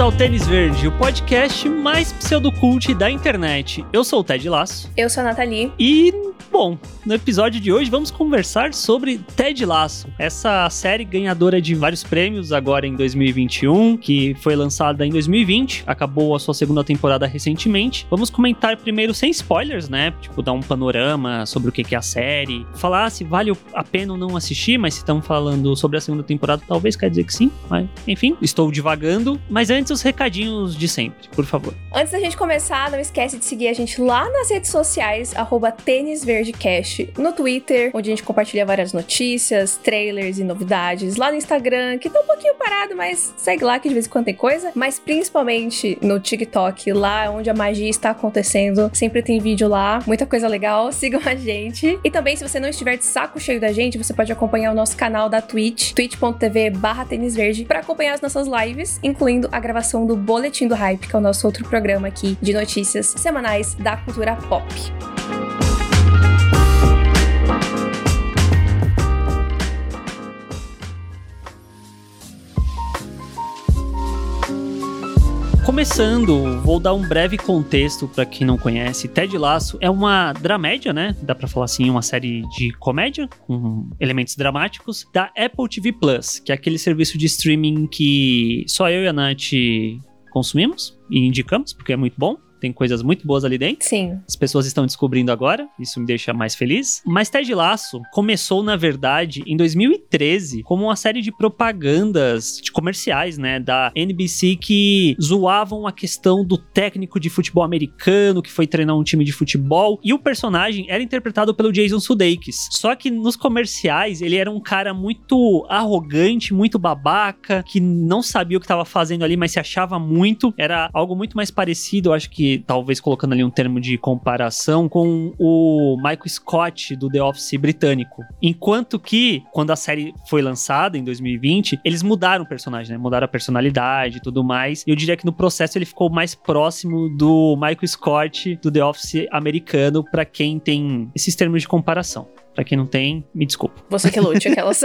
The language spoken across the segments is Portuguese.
Bem-vindos ao Tênis Verde, o podcast mais pseudocult da internet. Eu sou o Ted Laço. Eu sou a Nathalie. E, bom, no episódio de hoje vamos conversar sobre Ted Laço, essa série ganhadora de vários prêmios agora em 2021, que foi lançada em 2020, acabou a sua segunda temporada recentemente. Vamos comentar primeiro sem spoilers, né? Tipo, dar um panorama sobre o que é a série, falar se vale a pena ou não assistir, mas se estamos falando sobre a segunda temporada, talvez quer dizer que sim, mas enfim, estou divagando. Mas antes, os recadinhos de sempre, por favor. Antes da gente começar, não esquece de seguir a gente lá nas redes sociais, arroba tênisverdecast, no Twitter, onde a gente compartilha várias notícias, trailers e novidades. Lá no Instagram, que tá um pouquinho parado, mas segue lá que de vez em quando tem coisa. Mas principalmente no TikTok, lá onde a magia está acontecendo. Sempre tem vídeo lá, muita coisa legal. Sigam a gente. E também, se você não estiver de saco cheio da gente, você pode acompanhar o nosso canal da Twitch, twitch.tv barra tênisverde, para acompanhar as nossas lives, incluindo a gravação do Boletim do Hype, que é o nosso outro programa aqui de notícias semanais da cultura pop. Começando, vou dar um breve contexto para quem não conhece. Ted Lasso é uma dramédia, né? Dá para falar assim, uma série de comédia com elementos dramáticos da Apple TV Plus, que é aquele serviço de streaming que só eu e a Nath consumimos e indicamos, porque é muito bom. Tem coisas muito boas ali dentro. Sim. As pessoas estão descobrindo agora, isso me deixa mais feliz. Mas Ted Laço começou, na verdade, em 2013, como uma série de propagandas, de comerciais, né, da NBC que zoavam a questão do técnico de futebol americano que foi treinar um time de futebol. E o personagem era interpretado pelo Jason Sudeikis. Só que nos comerciais, ele era um cara muito arrogante, muito babaca, que não sabia o que estava fazendo ali, mas se achava muito. Era algo muito mais parecido, eu acho que talvez colocando ali um termo de comparação com o Michael Scott do The Office britânico. Enquanto que, quando a série foi lançada em 2020, eles mudaram o personagem, né? Mudaram a personalidade e tudo mais. E eu diria que no processo ele ficou mais próximo do Michael Scott do The Office americano, para quem tem esses termos de comparação. Pra quem não tem, me desculpa. Você que lute, aquelas.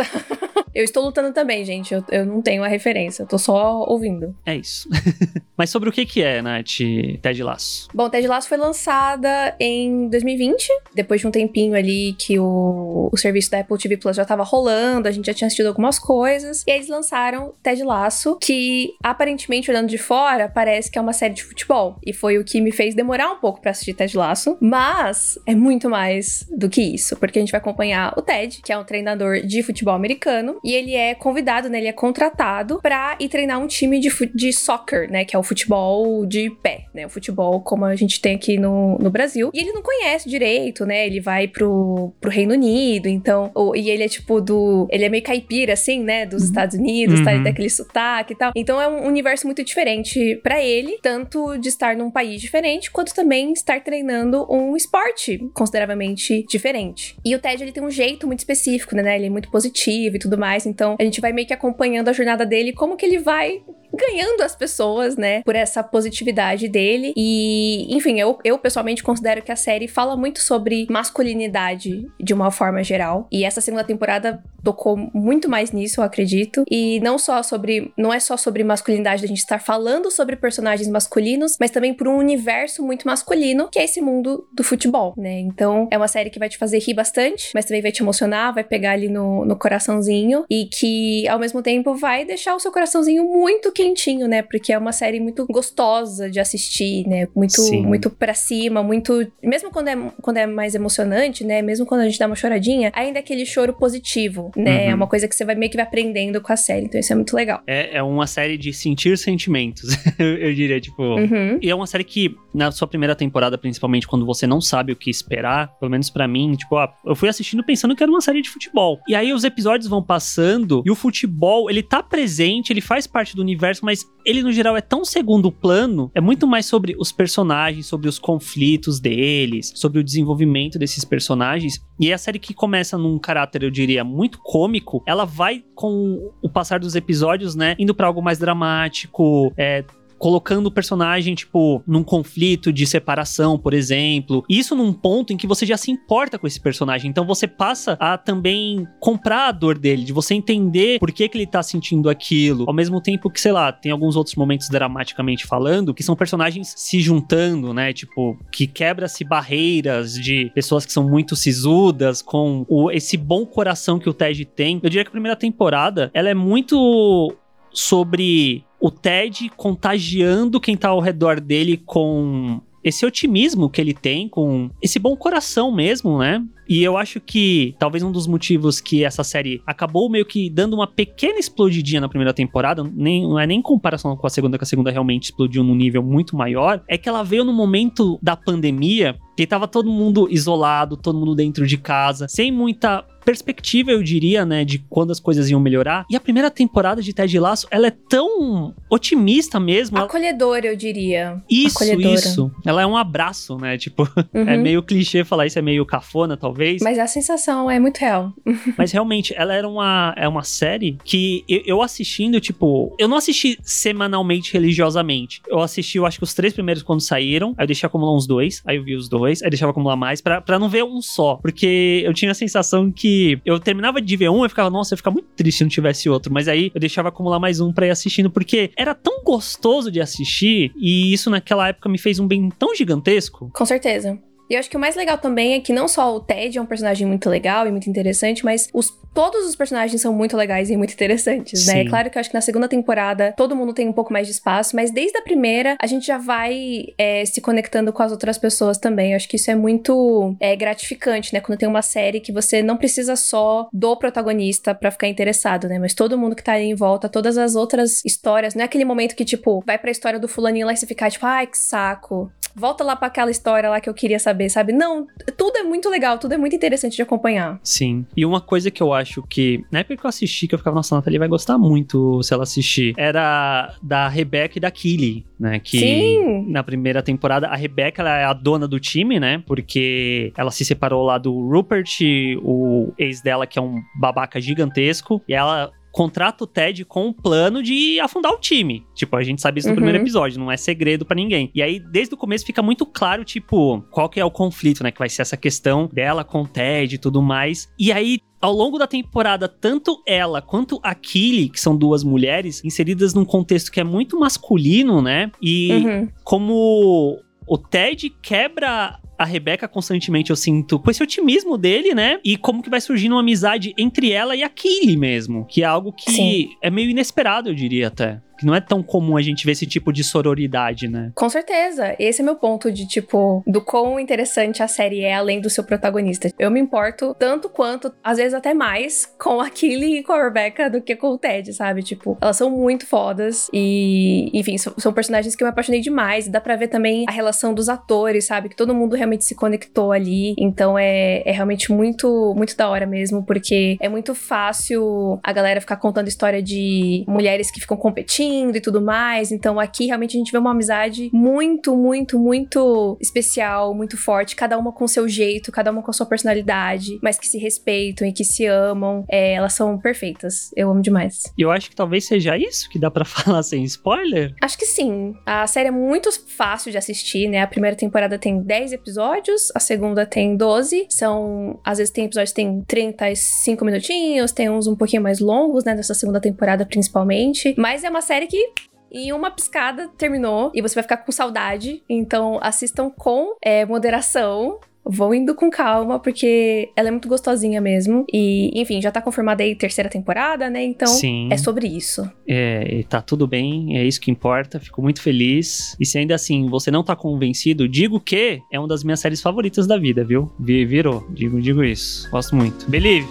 Eu estou lutando também, gente. Eu, eu não tenho a referência, eu tô só ouvindo. É isso. Mas sobre o que que é, Nath, Ted Laço? Bom, Ted Laço foi lançada em 2020, depois de um tempinho ali que o, o serviço da Apple TV Plus já tava rolando, a gente já tinha assistido algumas coisas, e aí eles lançaram Ted Laço, que aparentemente, olhando de fora, parece que é uma série de futebol. E foi o que me fez demorar um pouco para assistir Ted Laço, mas é muito mais do que isso, porque a gente vai acompanhar o Ted, que é um treinador de futebol americano, e ele é convidado, né, ele é contratado para ir treinar um time de, de soccer, né, que é o futebol de pé, né, o futebol como a gente tem aqui no, no Brasil. E ele não conhece direito, né, ele vai pro, pro Reino Unido, então, e ele é tipo do, ele é meio caipira, assim, né, dos uhum. Estados Unidos, tá, uhum. tá, daquele sotaque e tal. Então é um universo muito diferente para ele, tanto de estar num país diferente, quanto também estar treinando um esporte consideravelmente diferente. E o Ted, ele tem um jeito muito específico, né? Ele é muito positivo e tudo mais. Então, a gente vai meio que acompanhando a jornada dele, como que ele vai ganhando as pessoas, né, por essa positividade dele. E, enfim, eu, eu pessoalmente considero que a série fala muito sobre masculinidade de uma forma geral. E essa segunda temporada tocou muito mais nisso, eu acredito. E não só sobre. Não é só sobre masculinidade da gente estar falando sobre personagens masculinos, mas também por um universo muito masculino, que é esse mundo do futebol, né? Então é uma série que vai te fazer rir bastante, mas também vai te emocionar, vai pegar ali no, no coraçãozinho. E que ao mesmo tempo vai deixar o seu coraçãozinho muito quentinho, né? Porque é uma série muito gostosa de assistir, né? Muito, muito pra cima, muito. Mesmo quando é, quando é mais emocionante, né? Mesmo quando a gente dá uma choradinha, ainda é aquele choro positivo, né? Uhum. É uma coisa que você vai meio que vai aprendendo com a série. Então isso é muito legal. É, é uma série de sentir sentimentos, eu diria, tipo. Uhum. E é uma série que, na sua primeira temporada, principalmente, quando você não sabe o que esperar, pelo menos para mim, tipo, ó, eu fui assistindo pensando que era uma série de futebol. E aí os episódios vão passando e o futebol, ele tá presente, ele faz parte do universo, mas ele no geral é tão segundo plano, é muito mais sobre os personagens, sobre os conflitos deles, sobre o desenvolvimento desses personagens. E a série que começa num caráter, eu diria, muito cômico, ela vai com o passar dos episódios, né, indo para algo mais dramático, é, colocando o personagem, tipo, num conflito de separação, por exemplo. Isso num ponto em que você já se importa com esse personagem. Então você passa a também comprar a dor dele, de você entender por que, que ele tá sentindo aquilo. Ao mesmo tempo que, sei lá, tem alguns outros momentos dramaticamente falando, que são personagens se juntando, né? Tipo, que quebra-se barreiras de pessoas que são muito sisudas, com o, esse bom coração que o Ted tem. Eu diria que a primeira temporada, ela é muito sobre o Ted contagiando quem tá ao redor dele com esse otimismo que ele tem, com esse bom coração mesmo, né? E eu acho que talvez um dos motivos que essa série acabou meio que dando uma pequena explodidinha na primeira temporada, nem, não é nem em comparação com a segunda, que a segunda realmente explodiu num nível muito maior, é que ela veio no momento da pandemia, que tava todo mundo isolado, todo mundo dentro de casa, sem muita perspectiva, eu diria, né, de quando as coisas iam melhorar. E a primeira temporada de Ted Lasso, ela é tão otimista mesmo. Acolhedora, eu diria. Isso, Acolhedora. isso. Ela é um abraço, né? Tipo, uhum. é meio clichê falar isso, é meio cafona, talvez. Mas a sensação é muito real. Mas realmente, ela era uma, é uma série que eu, eu assistindo, tipo, eu não assisti semanalmente religiosamente. Eu assisti, eu acho que os três primeiros quando saíram, aí eu deixei acumular uns dois, aí eu vi os dois, aí deixava acumular mais, pra não ver um só. Porque eu tinha a sensação que eu terminava de ver um e ficava, nossa, eu ficava muito triste se não tivesse outro. Mas aí eu deixava acumular mais um pra ir assistindo, porque era tão gostoso de assistir e isso naquela época me fez um bem tão gigantesco. Com certeza. E eu acho que o mais legal também é que não só o Ted é um personagem muito legal e muito interessante, mas os, todos os personagens são muito legais e muito interessantes, né? É claro que eu acho que na segunda temporada todo mundo tem um pouco mais de espaço, mas desde a primeira a gente já vai é, se conectando com as outras pessoas também. Eu acho que isso é muito é, gratificante, né? Quando tem uma série que você não precisa só do protagonista para ficar interessado, né? Mas todo mundo que tá ali em volta, todas as outras histórias, não é aquele momento que, tipo, vai pra história do fulaninho lá e você ficar, tipo, ai, que saco volta lá para aquela história lá que eu queria saber, sabe? Não, tudo é muito legal, tudo é muito interessante de acompanhar. Sim. E uma coisa que eu acho que, na época que eu assisti, que eu ficava, nossa, a Nathalie vai gostar muito se ela assistir, era da Rebecca e da Killy, né? Que Sim. na primeira temporada, a Rebecca ela é a dona do time, né? Porque ela se separou lá do Rupert, o ex dela, que é um babaca gigantesco, e ela contrata o Ted com um plano de afundar o time. Tipo, a gente sabe isso no uhum. primeiro episódio, não é segredo para ninguém. E aí, desde o começo, fica muito claro, tipo, qual que é o conflito, né? Que vai ser essa questão dela com o Ted e tudo mais. E aí, ao longo da temporada, tanto ela quanto a Killy, que são duas mulheres, inseridas num contexto que é muito masculino, né? E uhum. como o Ted quebra a Rebeca constantemente, eu sinto, com esse otimismo dele, né? E como que vai surgindo uma amizade entre ela e a Killy mesmo. Que é algo que Sim. é meio inesperado, eu diria até que não é tão comum a gente ver esse tipo de sororidade, né? Com certeza. Esse é meu ponto de, tipo, do quão interessante a série é além do seu protagonista. Eu me importo tanto quanto, às vezes até mais, com a Killy e com a Rebecca do que com o Ted, sabe? Tipo, elas são muito fodas e, enfim, são, são personagens que eu me apaixonei demais. Dá pra ver também a relação dos atores, sabe? Que todo mundo realmente se conectou ali. Então é, é realmente muito, muito da hora mesmo, porque é muito fácil a galera ficar contando história de mulheres que ficam competindo e tudo mais. Então aqui realmente a gente vê uma amizade muito, muito, muito especial, muito forte, cada uma com seu jeito, cada uma com a sua personalidade, mas que se respeitam e que se amam. É, elas são perfeitas. Eu amo demais. E eu acho que talvez seja isso que dá para falar sem spoiler. Acho que sim. A série é muito fácil de assistir, né? A primeira temporada tem 10 episódios, a segunda tem 12. São, às vezes tem episódios que tem 35 minutinhos, tem uns um pouquinho mais longos, né, nessa segunda temporada principalmente, mas é uma série série que em uma piscada terminou e você vai ficar com saudade. Então assistam com é, moderação. Vão indo com calma, porque ela é muito gostosinha mesmo. E, enfim, já tá confirmada aí terceira temporada, né? Então Sim. é sobre isso. É, tá tudo bem, é isso que importa. Fico muito feliz. E se ainda assim você não tá convencido, digo que é uma das minhas séries favoritas da vida, viu? Virou, digo, digo isso. Gosto muito. Believe!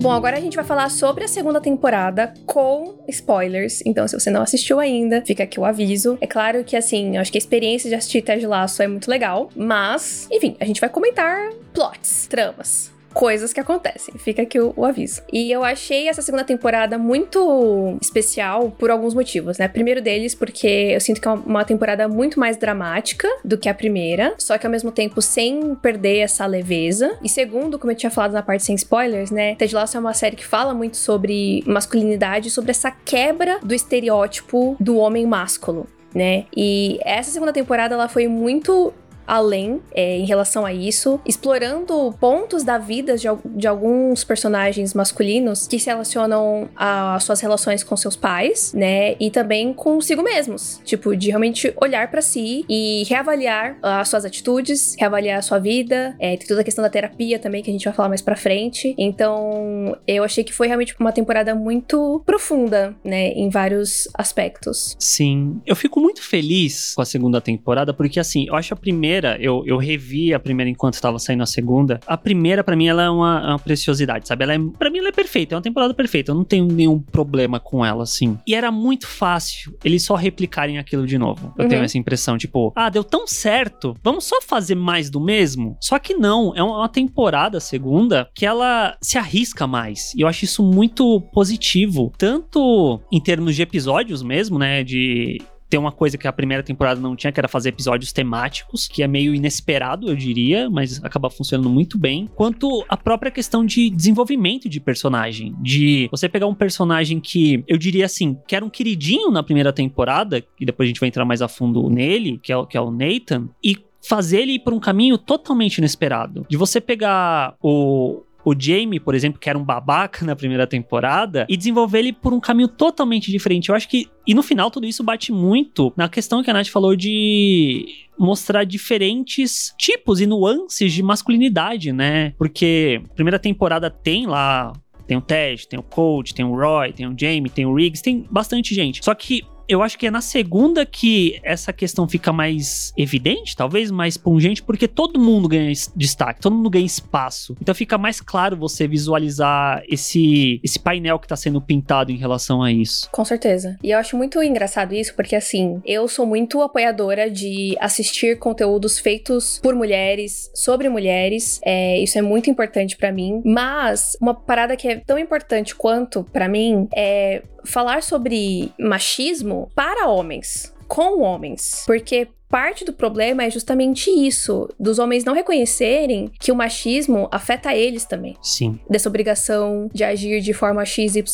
Bom, agora a gente vai falar sobre a segunda temporada com spoilers. Então, se você não assistiu ainda, fica aqui o aviso. É claro que, assim, eu acho que a experiência de assistir Ted Laço é muito legal. Mas, enfim, a gente vai comentar plots, tramas coisas que acontecem. Fica aqui o, o, aviso. E eu achei essa segunda temporada muito especial por alguns motivos, né? Primeiro deles, porque eu sinto que é uma temporada muito mais dramática do que a primeira, só que ao mesmo tempo sem perder essa leveza. E segundo, como eu tinha falado na parte sem spoilers, né? Ted Lasso é uma série que fala muito sobre masculinidade, sobre essa quebra do estereótipo do homem másculo né? E essa segunda temporada ela foi muito além é, em relação a isso, explorando pontos da vida de, de, alguns personagens masculinos que se relacionam às suas relações com seus pais, né? E também consigo mesmos. Tipo, de realmente olhar para si e reavaliar as suas atitudes, reavaliar a sua vida. É, tem toda a questão da terapia também, que a gente vai falar mais pra frente. Então, eu achei que foi realmente uma temporada muito profunda, né? Em vários aspectos. Sim. Eu fico muito feliz com a segunda temporada, porque assim, eu acho a primeira primeira, eu, eu revi a primeira enquanto estava saindo a segunda. A primeira, para mim, ela é uma, uma, preciosidade, sabe? Ela é, pra mim, ela é perfeita, é uma temporada perfeita. Eu não tenho nenhum problema com ela, assim. E era muito fácil eles só replicarem aquilo de novo. Eu uhum. tenho essa impressão, tipo, ah, deu tão certo, vamos só fazer mais do mesmo? Só que não, é uma temporada segunda que ela se arrisca mais. E eu acho isso muito positivo, tanto em termos de episódios mesmo, né? De tem uma coisa que a primeira temporada não tinha, que era fazer episódios temáticos, que é meio inesperado, eu diria, mas acaba funcionando muito bem. Quanto a própria questão de desenvolvimento de personagem. De você pegar um personagem que, eu diria assim, que era um queridinho na primeira temporada, e depois a gente vai entrar mais a fundo nele, que é, que é o Nathan, e fazer ele ir por um caminho totalmente inesperado. De você pegar o, o Jamie, por exemplo, que era um babaca na primeira temporada, e desenvolver ele por um caminho totalmente diferente. Eu acho que. E no final, tudo isso bate muito na questão que a Nath falou de mostrar diferentes tipos e nuances de masculinidade, né? Porque primeira temporada tem lá. Tem o Ted, tem o Coach, tem o Roy, tem o Jamie, tem o Riggs, tem bastante gente. Só que eu acho que é na segunda que essa questão fica mais evidente, talvez mais pungente, porque todo mundo ganha destaque, todo mundo ganha espaço. Então fica mais claro você visualizar esse, esse painel que está sendo pintado em relação a isso. Com certeza. E eu acho muito engraçado isso, porque assim, eu sou muito apoiadora de assistir conteúdos feitos por mulheres, sobre mulheres. É, isso é muito importante para mim. Mas uma parada que é tão importante quanto para mim é falar sobre machismo para homens com homens. Porque parte do problema é justamente isso, dos homens não reconhecerem que o machismo afeta eles também. Sim. Dessa obrigação de agir de forma XYZ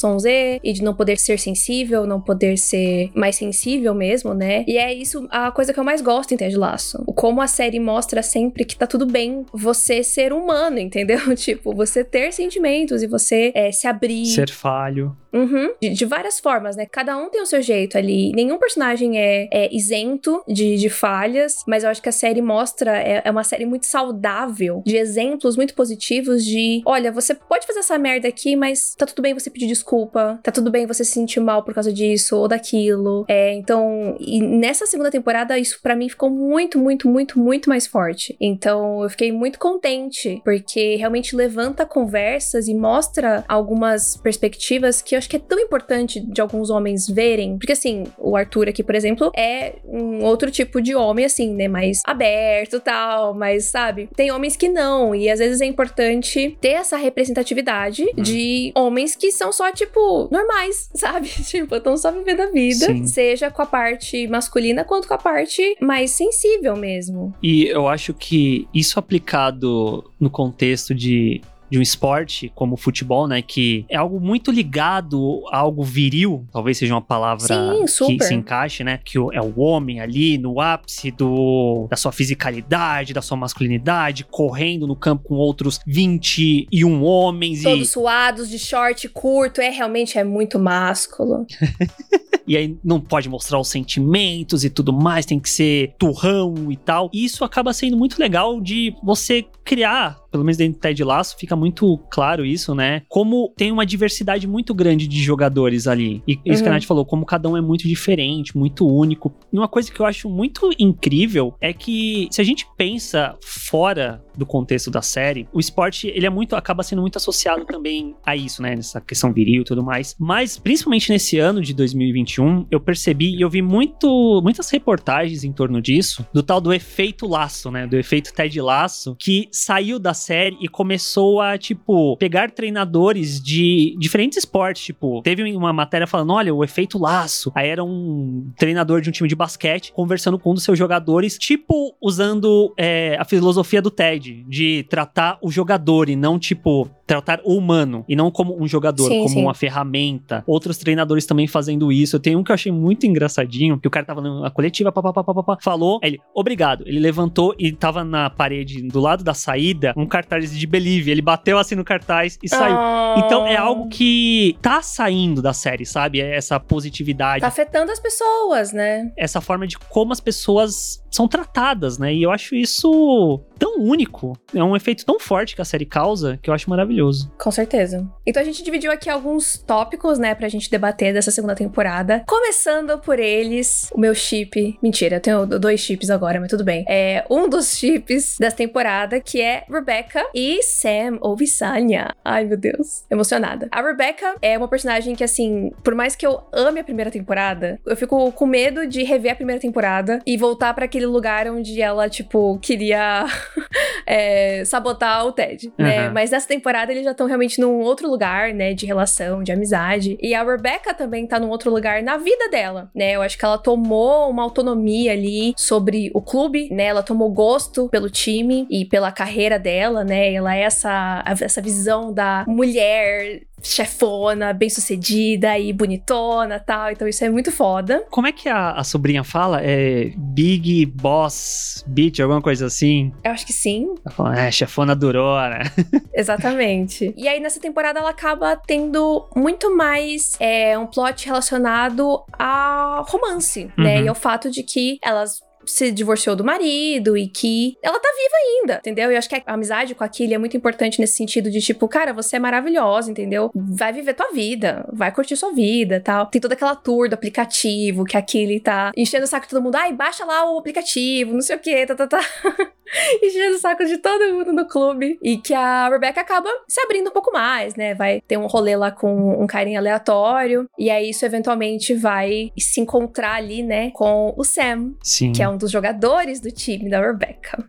e de não poder ser sensível, não poder ser mais sensível mesmo, né? E é isso a coisa que eu mais gosto em Ted Laço. Como a série mostra sempre que tá tudo bem você ser humano, entendeu? tipo, você ter sentimentos e você é, se abrir. Ser falho. Uhum. De, de, várias formas, né? Cada um tem o seu jeito ali. Nenhum personagem é, é isento de, de falhas, mas eu acho que a série mostra, é, é, uma série muito saudável, de exemplos muito positivos de, olha, você pode fazer essa merda aqui, mas tá tudo bem você pedir desculpa, tá tudo bem você se sentir mal por causa disso ou daquilo. É, então, nessa segunda temporada, isso para mim ficou muito, muito, muito, muito mais forte. Então, eu fiquei muito contente, porque realmente levanta conversas e mostra algumas perspectivas que eu acho que é tão importante de alguns homens verem, porque assim, o Arthur aqui, por exemplo, é um outro tipo de homem, assim, né? Mais aberto tal, mas sabe? Tem homens que não, e às vezes é importante ter essa representatividade uhum. de homens que são só, tipo, normais, sabe? tipo, estão só vivendo a vida, Sim. seja com a parte masculina quanto com a parte mais sensível mesmo. E eu acho que isso aplicado no contexto de de um esporte como o futebol, né? Que é algo muito ligado a algo viril, talvez seja uma palavra Sim, que se encaixe, né? Que é o homem ali no ápice do, da sua fisicalidade, da sua masculinidade, correndo no campo com outros 21 homens. Todos e... suados, de short curto, é realmente é muito másculo. e aí não pode mostrar os sentimentos e tudo mais, tem que ser turrão e tal. E isso acaba sendo muito legal de você criar pelo menos dentro do Ted Laço, fica muito claro isso, né? Como tem uma diversidade muito grande de jogadores ali. E isso uhum. que a uhum. Nath falou, como cada um é muito diferente, muito único. E uma coisa que eu acho muito incrível é que se a gente pensa fora do contexto da série, o esporte, ele é muito, acaba sendo muito associado também a isso, né? Nessa questão viril e tudo mais. Mas, principalmente nesse ano de 2021, eu percebi e eu vi muito, muitas reportagens em torno disso, do tal do efeito laço, né? Do efeito Ted Laço, que saiu da série e começou a, tipo, pegar treinadores de diferentes esportes. Tipo, teve uma matéria falando: olha, o efeito laço. Aí era um treinador de um time de basquete conversando com um dos seus jogadores, tipo, usando é, a filosofia do TED, de tratar o jogador e não, tipo, tratar o humano e não como um jogador, Sim, como sim. uma ferramenta. Outros treinadores também fazendo isso. Eu tenho um que eu achei muito engraçadinho, que o cara tava na coletiva, papapá, falou, ele, obrigado. Ele levantou e tava na parede do lado da saída um cartaz de Believe. Ele bateu assim no cartaz e saiu. Ah, Então é algo que tá saindo da série, sabe? É Essa positividade, Tá afetando as pessoas, né? essa forma de como as pessoas são tratadas, né? E eu acho isso tão único. É um efeito tão forte que a série causa que eu acho maravilhoso. Com certeza. Então a gente dividiu aqui alguns tópicos, né, pra gente debater dessa segunda temporada. Começando por eles, o meu chip. Mentira, eu tenho dois chips agora, mas tudo bem. É um dos chips dessa temporada, que é Rebecca e Sam ou Visanya. Ai, meu Deus. Emocionada. A Rebecca é uma personagem que, assim, por mais que eu ame a primeira temporada, eu fico com medo de rever a primeira temporada e voltar pra aquele lugar onde ela, tipo, queria é, sabotar o Ted, né? Aham. Mas nessa temporada eles já estão realmente num outro lugar, né? De relação, de amizade. E a Rebecca também tá num outro lugar na vida dela, né? Eu acho que ela tomou uma autonomia ali sobre o clube, né? Ela tomou gosto pelo time e pela carreira dela, né? Ela é essa, essa visão da mulher chefona, bem-sucedida e bonitona tal. Então isso é muito foda. Como é que a, a sobrinha fala? É Big Boss Bitch, alguma coisa assim? Eu acho que sim, Ela fala, é, chefona durona. Exatamente. E aí, nessa temporada, ela acaba tendo muito mais é, um plot relacionado a romance, né? Uhum. E ao fato de que elas se divorciou do marido e que ela tá viva ainda, entendeu? E eu acho que a amizade com a é muito importante nesse sentido de tipo, cara, você é maravilhosa, entendeu? Vai viver tua vida, vai curtir sua vida, tal. Tem toda aquela tour do aplicativo que a Killy tá enchendo o saco de todo mundo, ai, baixa lá o aplicativo, não sei o que, tá, tá, tá. enchendo o saco de todo mundo no clube. E que a Rebecca acaba se abrindo um pouco mais, né? Vai ter um rolê lá com um carinha aleatório. E aí isso eventualmente vai se encontrar ali, né? Com o Sam, Sim. que é um dos jogadores do time da Rebecca.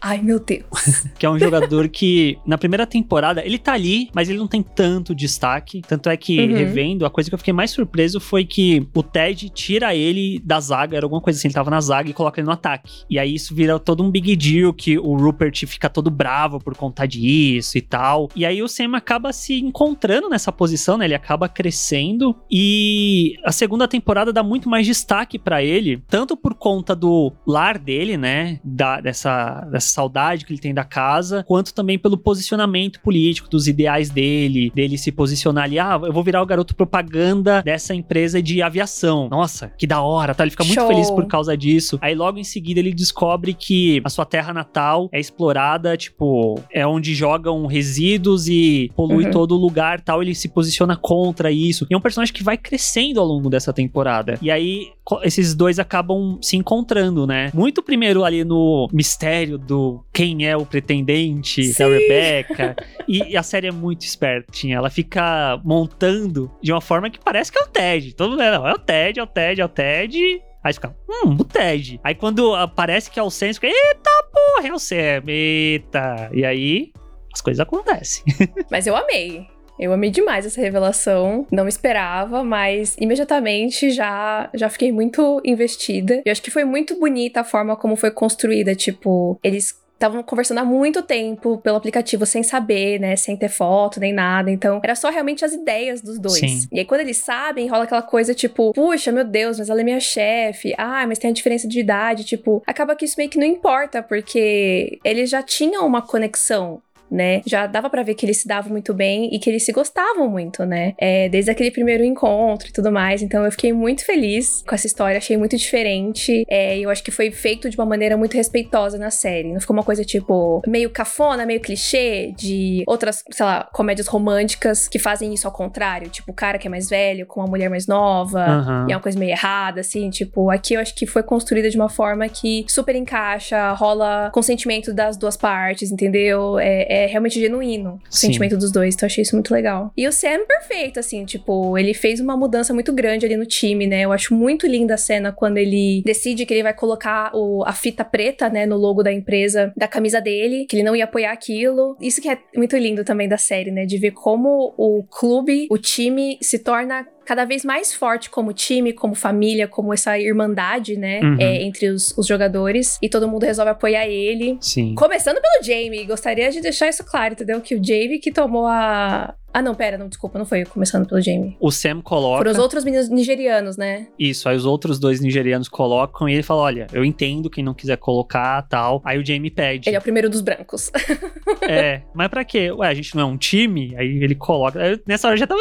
Ai, meu Deus. que é um jogador que, na primeira temporada, ele tá ali, mas ele não tem tanto destaque. Tanto é que, Uhum. revendo, a coisa que eu fiquei mais surpreso foi que o Ted tira ele da zaga, era alguma coisa assim, ele tava na zaga e coloca ele no ataque. E aí isso vira todo um big deal, que o Rupert fica todo bravo por conta disso e tal. E aí o Sam acaba se encontrando nessa posição, né? Ele acaba crescendo e a segunda temporada dá muito mais destaque pra ele, tanto por conta do lar dele, né? Da, dessa, dessa saudade que ele tem da casa, quanto também pelo posicionamento político, dos ideais dele, dele se posicionar ali, ah, eu vou virar o garoto propaganda dessa empresa de aviação. Nossa, que da hora, tá? Ele fica muito Show. feliz por causa disso. Aí logo em seguida ele descobre que a sua terra natal é explorada, tipo, é onde jogam resíduos e polui Uhum. todo o lugar, tal, ele se posiciona contra isso. E é um personagem que vai crescendo ao longo dessa temporada. E aí esses dois acabam se encontrando, né? Muito primeiro ali no mistério do quem é o pretendente da Sim. Rebecca. e, e a série é muito espertinha. Ela fica montando de uma forma que parece que é o Ted. Todo mundo é, não, é o Ted, é o Ted, é o Ted. Aí fica, hum, o Ted. Aí quando aparece que é o Sam, fica, eita porra, é o Sam, eita. E aí as coisas acontecem. Mas eu amei. Eu amei demais essa revelação. Não esperava, mas imediatamente já, já fiquei muito investida. Eu acho que foi muito bonita a forma como foi construída. Tipo, eles estavam conversando há muito tempo pelo aplicativo sem saber, né? Sem ter foto nem nada. Então, era só realmente as ideias dos dois. Sim. E aí, quando eles sabem, rola aquela coisa tipo, puxa, meu Deus, mas ela é minha chefe. Ah, mas tem a diferença de idade. Tipo, acaba que isso meio que não importa, porque eles já tinham uma conexão né? Já dava pra ver que eles se davam muito bem e que eles se gostavam muito, né? É, desde aquele primeiro encontro e tudo mais. Então eu fiquei muito feliz com essa história, achei muito diferente. É, e eu acho que foi feito de uma maneira muito respeitosa na série. Não ficou uma coisa tipo meio cafona, meio clichê de outras, sei lá, comédias românticas que fazem isso ao contrário. Tipo, o cara que é mais velho com uma mulher mais nova. Aham. E é uma coisa meio errada, assim, tipo, aqui eu acho que foi construída de uma forma que super encaixa, rola consentimento das duas partes, entendeu? É, é realmente genuíno o Sim. sentimento dos dois. Então achei isso muito legal. E o Sam, perfeito, assim, tipo, ele fez uma mudança muito grande ali no time, né? Eu acho muito linda a cena quando ele decide que ele vai colocar o, a fita preta, né, no logo da empresa, da camisa dele, que ele não ia apoiar aquilo. Isso que é muito lindo também da série, né? De ver como o clube, o time se torna cada vez mais forte como time, como família, como essa irmandade, né? Uhum. é, entre os, os jogadores. E todo mundo resolve apoiar ele. Sim. Começando pelo Jamie, gostaria de deixar isso claro, entendeu? Que o Jamie que tomou a. Ah, não, pera, não, desculpa, não foi eu começando pelo Jamie. O Sam coloca. Foram os outros meninos nigerianos, né? Isso, aí os outros dois nigerianos colocam e ele fala: Olha, eu entendo quem não quiser colocar tal. Aí o Jamie pede. Ele é o primeiro dos brancos. É, mas pra quê? Ué, a gente não é um time? Aí ele coloca. Aí, nessa hora já tava.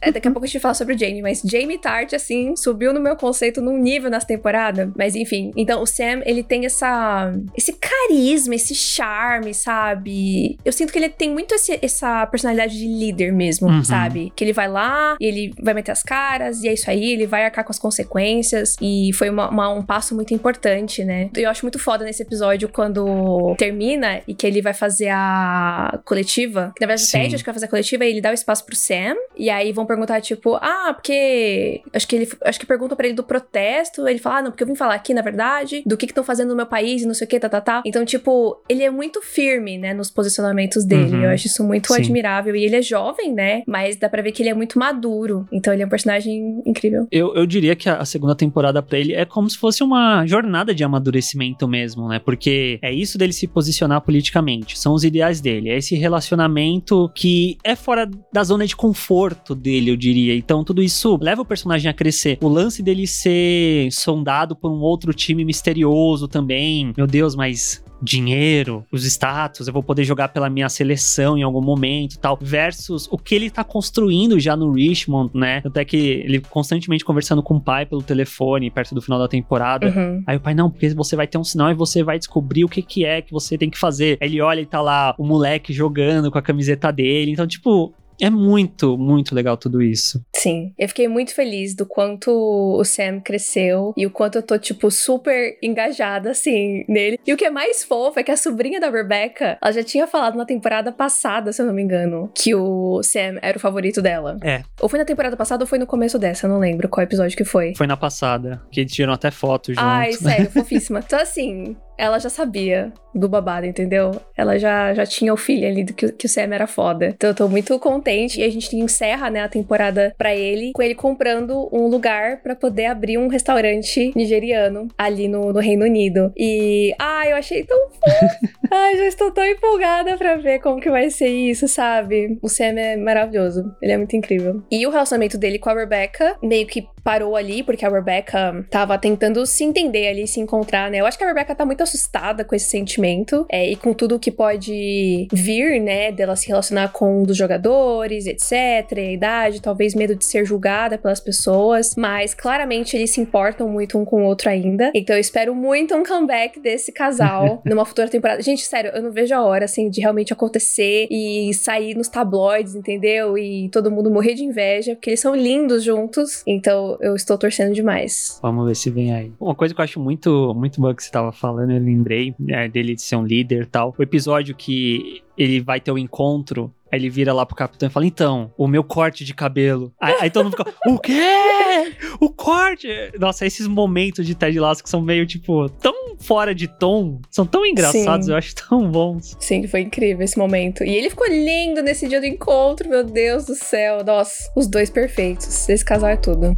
É, daqui a pouco a gente fala sobre o Jamie, mas Jamie Tart, assim, subiu no meu conceito num nível nessa temporada. Mas enfim, então o Sam, ele tem essa. esse carisma, esse charme, sabe? Eu sinto que ele tem muito esse- essa personalidade de líder mesmo, Uhum. sabe? Que ele vai lá, e ele vai meter as caras, e é isso aí, ele vai arcar com as consequências. E foi uma- uma- um passo muito importante, né? Eu acho muito foda nesse episódio quando termina e que ele vai fazer a coletiva. Que na verdade Sim. o Ted acho que vai fazer a coletiva e ele dá o espaço pro Sam. E aí vão perguntar, tipo, ah, porque. Acho que ele acho que pergunta pra ele do protesto. Ele fala, ah, não, porque eu vim falar aqui, na verdade, do que estão fazendo no meu país e não sei o que, tá, tá, tá. Então, tipo, ele é muito firme, né, nos posicionamentos dele. Uhum. Eu acho isso muito Sim. admirável. E ele é jovem, né? Mas dá pra ver que ele é muito maduro. Então ele é um personagem incrível. Eu, eu diria que a, a segunda temporada pra ele é como se fosse uma jornada de amadurecimento mesmo, né? Porque é isso dele se posicionar politicamente, são os ideais dele, é esse relacionamento que é fora da zona de conforto dele, eu diria. Então tudo isso leva o personagem a crescer. O lance dele ser sondado por um outro time misterioso também. Meu Deus, mas dinheiro, os status, eu vou poder jogar pela minha seleção em algum momento e tal, versus o que ele tá construindo já no Richmond, né? Até que ele constantemente conversando com o pai pelo telefone perto do final da temporada. Uhum. Aí o pai, não, porque você vai ter um sinal e você vai descobrir o que que é que você tem que fazer. Aí ele olha e tá lá o moleque jogando com a camiseta dele. Então, tipo, é muito, muito legal tudo isso. Sim, eu fiquei muito feliz do quanto o Sam cresceu e o quanto eu tô, tipo, super engajada, assim, nele. E o que é mais fofo é que a sobrinha da Rebecca, ela já tinha falado na temporada passada, se eu não me engano, que o Sam era o favorito dela. É. Ou foi na temporada passada ou foi no começo dessa, eu não lembro qual episódio que foi. Foi na passada, que eles tiram até foto junto. Ai, sério, fofíssima. Então, assim, ela já sabia do babado, entendeu? Ela já, já tinha o feeling ali do que, que o Sam era foda. Então eu tô muito contente. E a gente encerra, né, a temporada pra ele, com ele comprando um lugar pra poder abrir um restaurante nigeriano ali no, no Reino Unido. E, ai, eu achei tão fofo. ai, já estou tão empolgada pra ver como que vai ser isso, sabe? O Sam é maravilhoso. Ele é muito incrível. E o relacionamento dele com a Rebecca meio que parou ali, porque a Rebecca tava tentando se entender ali, se encontrar, né? Eu acho que a Rebecca tá muito assustada com esse sentimento é, e com tudo que pode vir, né, dela se relacionar com um dos jogadores, etc, a idade, talvez medo de ser julgada pelas pessoas, mas claramente eles se importam muito um com o outro ainda. Então eu espero muito um comeback desse casal numa futura temporada. Gente, sério, eu não vejo a hora, assim, de realmente acontecer e sair nos tabloides, entendeu? E todo mundo morrer de inveja, porque eles são lindos juntos. Então eu estou torcendo demais. Vamos ver se vem aí. Uma coisa que eu acho muito, muito boa que você tava falando, eu lembrei é, dele de ser um líder e tal. O episódio que ele vai ter o encontro, aí ele vira lá pro capitão e fala: Então, o meu corte de cabelo. Aí, aí todo mundo fica: O quê? O corte? Nossa, esses momentos de Ted Lasso que são meio, tipo, tão fora de tom, são tão engraçados, Sim. eu acho tão bons. Sim, foi incrível esse momento. E ele ficou lindo nesse dia do encontro, meu Deus do céu. Nossa, os dois perfeitos. Esse casal é tudo.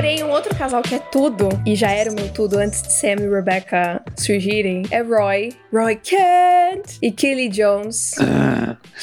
Porém, um outro casal que é tudo, e já era o meu tudo antes de Sam e Rebecca surgirem, é Roy, Roy Kent e Kelly Jones.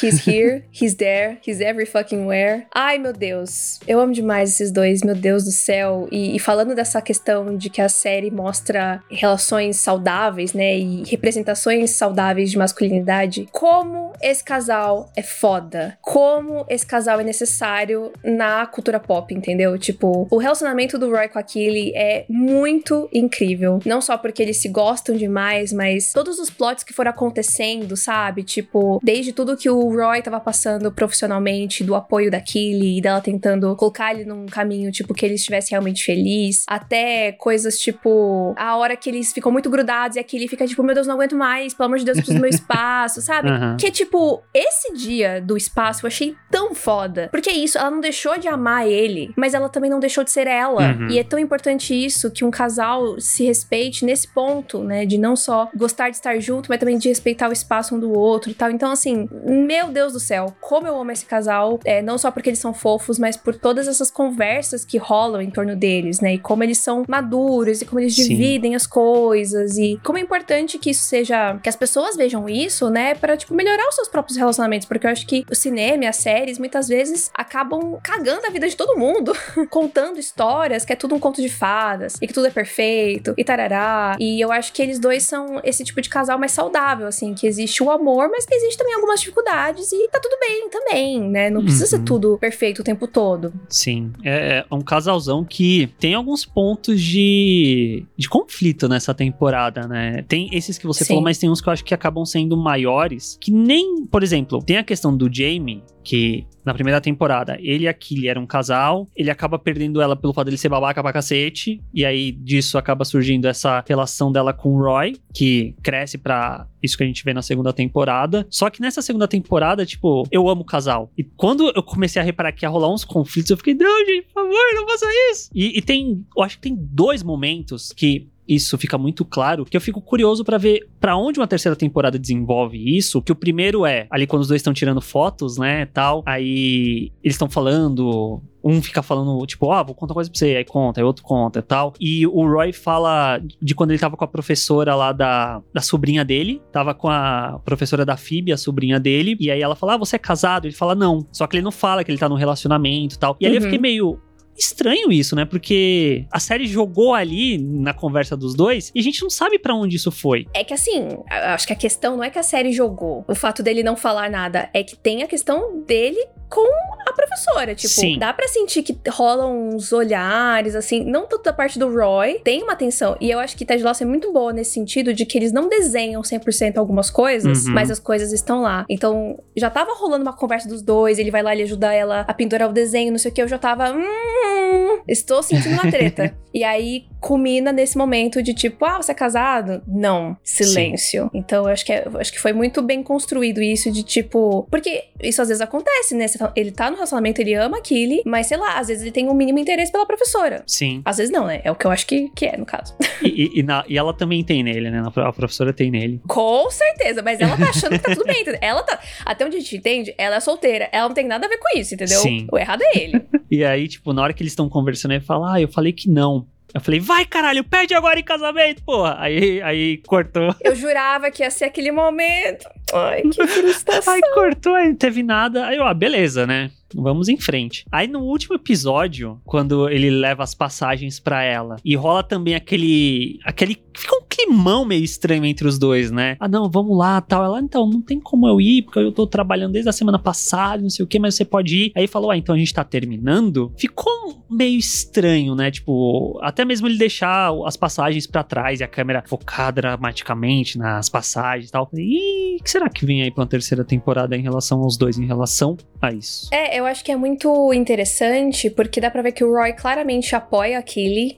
He's here, he's there, he's every fucking where. Ai, meu Deus. Eu amo demais esses dois, meu Deus do céu. E, e falando dessa questão de que a série mostra relações saudáveis, né? E representações saudáveis de masculinidade, como esse casal é foda. Como esse casal é necessário na cultura pop, entendeu? Tipo, o relacionamento do Roy com a Killy é muito incrível. Não só porque eles se gostam demais, mas todos os plots que foram acontecendo, sabe? Tipo, desde tudo que o Roy tava passando profissionalmente, do apoio da Killy e dela tentando colocar ele num caminho, tipo, que ele estivesse realmente feliz, até coisas tipo a hora que eles ficam muito grudados e a Killy fica tipo, meu Deus, não aguento mais, pelo amor de Deus, eu preciso do meu espaço, sabe? Uhum. Que tipo, esse dia do espaço eu achei tão foda. Porque é isso, ela não deixou de amar ele, mas ela também não deixou de ser ela. Uhum. E é tão importante isso que um casal se respeite nesse ponto, né? De não só gostar de estar junto, mas também de respeitar o espaço um do outro e tal. Então, assim, meu Deus do céu, como eu amo esse casal. É, não só porque eles são fofos, mas por todas essas conversas que rolam em torno deles, né? E como eles são maduros e como eles Sim. dividem as coisas. E como é importante que isso seja. que as pessoas vejam isso, né? Pra, tipo, melhorar os seus próprios relacionamentos. Porque eu acho que o cinema e as séries muitas vezes acabam cagando a vida de todo mundo, contando histórias que é tudo um conto de fadas e que tudo é perfeito e tarará. E eu acho que eles dois são esse tipo de casal mais saudável, assim, que existe o amor, mas que existe também algumas dificuldades e tá tudo bem também, né? Não precisa ser Uhum. tudo perfeito o tempo todo. Sim, é, é um casalzão que tem alguns pontos de, de conflito nessa temporada, né? Tem esses que você Sim. falou, mas tem uns que eu acho que acabam sendo maiores, que nem, por exemplo, tem a questão do Jamie, que na primeira temporada, ele e a Killy eram um casal, ele acaba perdendo ela pelo fato dele ser babaca pra cacete, e aí disso acaba surgindo essa relação dela com o Roy, que cresce pra isso que a gente vê na segunda temporada. Só que nessa segunda temporada, tipo, eu amo o casal. E quando eu comecei a reparar que ia rolar uns conflitos, eu fiquei, não, gente, por favor, não faça isso. E, e tem, eu acho que tem dois momentos que isso fica muito claro, que eu fico curioso pra ver pra onde uma terceira temporada desenvolve isso, que o primeiro é ali quando os dois estão tirando fotos, né, tal, aí eles estão falando, um fica falando, tipo, ah, vou contar uma coisa pra você, aí conta, aí outro conta e tal. E o Roy fala de quando ele tava com a professora lá da, da sobrinha dele, tava com a professora da Phoebe, a sobrinha dele, e aí ela fala, ah, você é casado? Ele fala, não. Só que ele não fala que ele tá num relacionamento e tal. E ali eu Uhum. fiquei meio, estranho isso, né? Porque a série jogou ali na conversa dos dois e a gente não sabe pra onde isso foi. É que assim, acho que a questão não é que a série jogou o fato dele não falar nada, é que tem a questão dele com a professora. Tipo, Sim. dá pra sentir que rolam uns olhares, assim, não tanto da parte do Roy, tem uma atenção. E eu acho que Ted Lasso é muito boa nesse sentido de que eles não desenham 100% algumas coisas, Uhum. mas as coisas estão lá. Então, já tava rolando uma conversa dos dois, ele vai lá e ajuda ela a pendurar o desenho, não sei o que, eu já tava. Hum, estou sentindo uma treta. e aí culmina nesse momento de tipo, ah, você é casado? Não. Silêncio. Então eu acho que, é- eu acho que foi muito bem construído isso de tipo. Porque isso às vezes acontece, né? Ele tá no relacionamento, ele ama a Killy, mas sei lá, às vezes ele tem um mínimo interesse pela professora. Sim. Às vezes não, né? É o que eu acho que, que é, no caso. E, e- e na- e ela também tem nele, né? A professora tem nele. Com certeza, mas ela tá achando que tá tudo bem, entendeu? Ela tá. Até onde a gente entende, ela é solteira. Ela não tem nada a ver com isso, entendeu? Sim. O errado é ele. E aí, tipo, na hora que eles estão conversando, ele fala, ah, eu falei que não. Eu falei, vai caralho, pede agora em casamento, porra. Aí, aí cortou. Eu jurava que ia ser aquele momento. Ai, que frustração. Aí cortou, aí não teve nada. Aí, ó, beleza, né? Vamos em frente. Aí no último episódio, quando ele leva as passagens pra ela, e rola também aquele. aquele. Fica um climão meio estranho entre os dois, né? Ah, não, vamos lá, tal. Ela, então, não tem como eu ir, porque eu tô trabalhando desde a semana passada, não sei o que, mas você pode ir. Aí falou, ah, então a gente tá terminando. Ficou meio estranho, né? Tipo, até mesmo ele deixar as passagens pra trás e a câmera focar dramaticamente nas passagens e tal. E o que será que vem aí pra uma terceira temporada em relação aos dois, em relação a isso? É, eu acho que é muito interessante, porque dá pra ver que o Roy claramente apoia a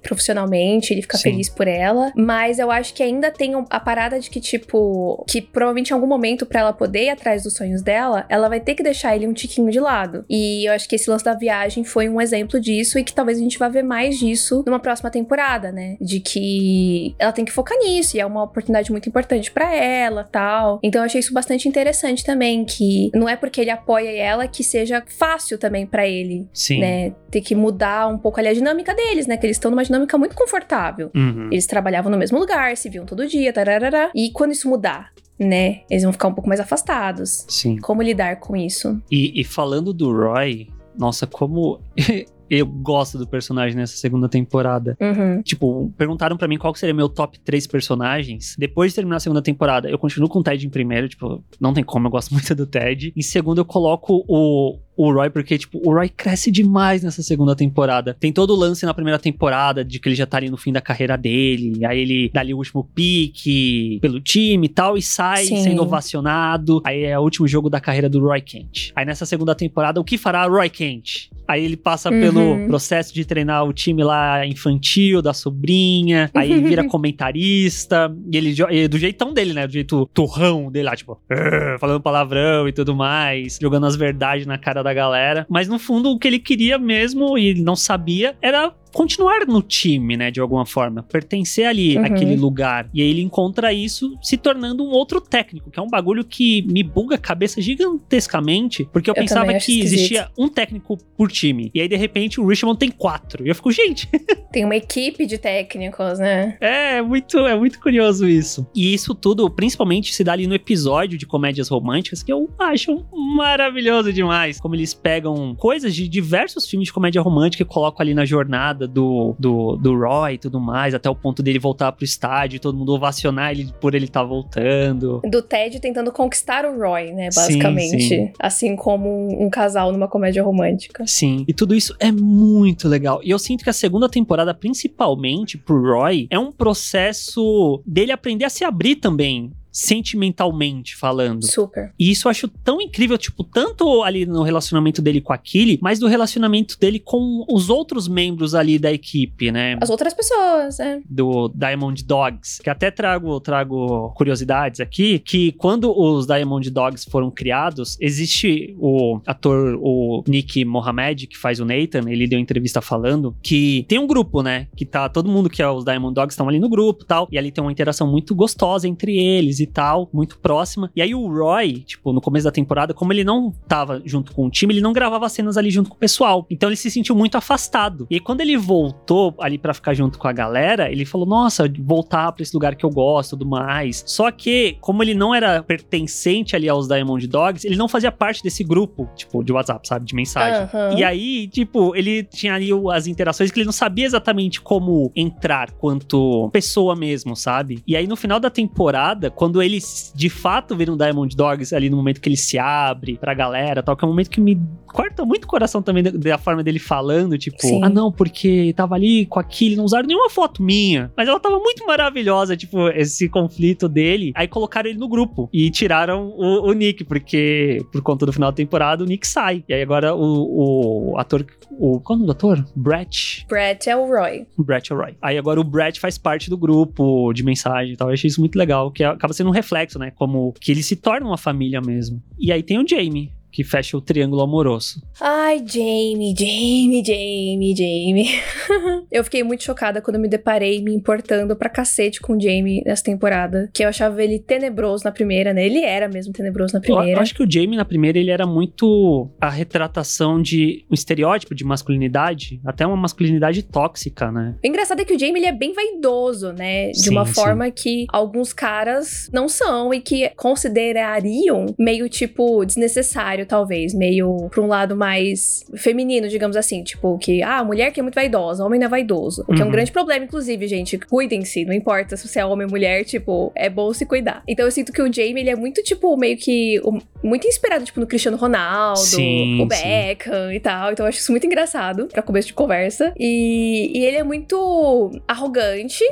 profissionalmente, ele fica Sim. feliz por ela, mas eu acho que ainda tem a parada de que, tipo, que provavelmente em algum momento, pra ela poder ir atrás dos sonhos dela, ela vai ter que deixar ele um tiquinho de lado. E eu acho que esse lance da viagem foi um exemplo disso e que talvez a gente vá ver mais disso numa próxima temporada, né? De que ela tem que focar nisso e é uma oportunidade muito importante pra ela, tal. Então eu achei isso bastante interessante também, que não é porque ele apoia ela que seja fácil também pra ele, Sim. né? Ter que mudar um pouco ali a dinâmica deles, né? Que eles estão numa dinâmica muito confortável. Uhum. Eles trabalhavam no mesmo lugar, se viam todo dia, tararara. E quando isso mudar, né? Eles vão ficar um pouco mais afastados. Sim. Como lidar com isso? E, e falando do Roy, nossa, como eu gosto do personagem nessa segunda temporada. Uhum. Tipo, perguntaram pra mim qual seria meu top 3 personagens. Depois de terminar a segunda temporada, eu continuo com o Ted em primeiro, tipo, não tem como, eu gosto muito do Ted. Em segundo, eu coloco o, o Roy, porque, tipo, o Roy cresce demais nessa segunda temporada. Tem todo o lance na primeira temporada de que ele já tá ali no fim da carreira dele, aí ele dá ali o último pique pelo time e tal, e sai Sim. sendo ovacionado. Aí é o último jogo da carreira do Roy Kent. Aí nessa segunda temporada, o que fará Roy Kent? Aí ele passa Uhum. pelo processo de treinar o time lá infantil da sobrinha, aí ele vira comentarista, e ele e do jeitão dele, né? Do jeito turrão dele lá, tipo, "Ah", falando palavrão e tudo mais, jogando as verdades na cara da galera. Mas no fundo, o que ele queria mesmo e não sabia era continuar no time, né, de alguma forma, pertencer ali Uhum. àquele lugar. E aí ele encontra isso se tornando um outro técnico, que é um bagulho que me buga a cabeça gigantescamente, porque eu, Eu pensava que esquisito. existia um técnico por time. E aí de repente o Richmond tem quatro. E eu fico, gente, Tem uma equipe de técnicos, né? é muito, é muito curioso isso. E isso tudo, principalmente, se dá ali no episódio de comédias românticas, que eu acho maravilhoso demais. Como eles pegam coisas de diversos filmes de comédia romântica e colocam ali na jornada do, do, do Roy e tudo mais, até o ponto dele voltar pro estádio e todo mundo ovacionar ele por ele estar voltando. Do Ted tentando conquistar o Roy, né? Sim, Basicamente. sim. Assim como um, um casal numa comédia romântica. Sim, e tudo isso é muito legal. E eu sinto que a segunda temporada, principalmente pro Roy, é um processo dele aprender a se abrir também. Sentimentalmente falando. Super. E isso eu acho tão incrível, tipo, tanto ali no relacionamento dele com a Killy, mas do relacionamento dele com os outros membros ali da equipe, né? As outras pessoas, né? Do Diamond Dogs. Que até trago, trago curiosidades aqui, que quando os Diamond Dogs foram criados, existe o ator, o Nick Mohamed, que faz o Nathan, ele deu entrevista falando que tem um grupo, né? Que tá, todo mundo que é os Diamond Dogs estão ali no grupo e tal, e ali tem uma interação muito gostosa entre eles e tal, muito próxima. E aí o Roy, tipo, no começo da temporada, como ele não tava junto com o time, ele não gravava cenas ali junto com o pessoal. Então ele se sentiu muito afastado. E aí quando ele voltou ali pra ficar junto com a galera, ele falou: "Nossa, voltar pra esse lugar que eu gosto, tudo mais". Só que como ele não era pertencente ali aos Diamond Dogs, ele não fazia parte desse grupo, tipo, de WhatsApp, sabe, de mensagem. Aham. E aí, tipo, ele tinha ali as interações que ele não sabia exatamente como entrar quanto pessoa mesmo, sabe? E aí no final da temporada, quando ele de fato vira um Diamond Dogs ali no momento que ele se abre pra galera, tal, que é um momento que me corta muito o coração também da, da forma dele falando, tipo, Sim. ah não, porque tava ali com aquilo, não usaram nenhuma foto minha, mas ela tava muito maravilhosa, tipo, esse conflito dele. Aí colocaram ele no grupo e tiraram o, o Nick, porque por conta do final da temporada o Nick sai. E aí agora o, o ator, o qual é o nome do ator? Brett. Brett é o Roy. Brett Roy. Aí agora o Brett faz parte do grupo de mensagem e tal. Eu achei isso muito legal, que acaba sendo um reflexo, né? Como que ele se torna uma família mesmo. E aí tem o Jamie, que fecha o triângulo amoroso. Ai, Jamie, Jamie, Jamie, Jamie. eu fiquei muito chocada quando me deparei me importando pra cacete com o Jamie nessa temporada. Que eu achava ele tenebroso na primeira, né? Ele era mesmo tenebroso na Eu primeira. acho que o Jamie, na primeira, ele era muito a retratação de um estereótipo de masculinidade, até uma masculinidade tóxica, né? O engraçado é que o Jamie ele é bem vaidoso, né? De Sim, uma sim. forma que alguns caras não são e que considerariam meio tipo desnecessário, talvez, meio pra um lado mais feminino, digamos assim, tipo que ah, a mulher que é muito vaidosa, homem não é vaidoso, o que é um Uhum. grande problema inclusive, gente. Cuidem-se, não importa se você é homem ou mulher, tipo, é bom se cuidar. Então eu sinto que o Jamie ele é muito tipo meio que muito inspirado tipo no Cristiano Ronaldo, Sim, o sim. Beckham e tal. Então eu acho isso muito engraçado pra começo de conversa. E, e ele é muito arrogante,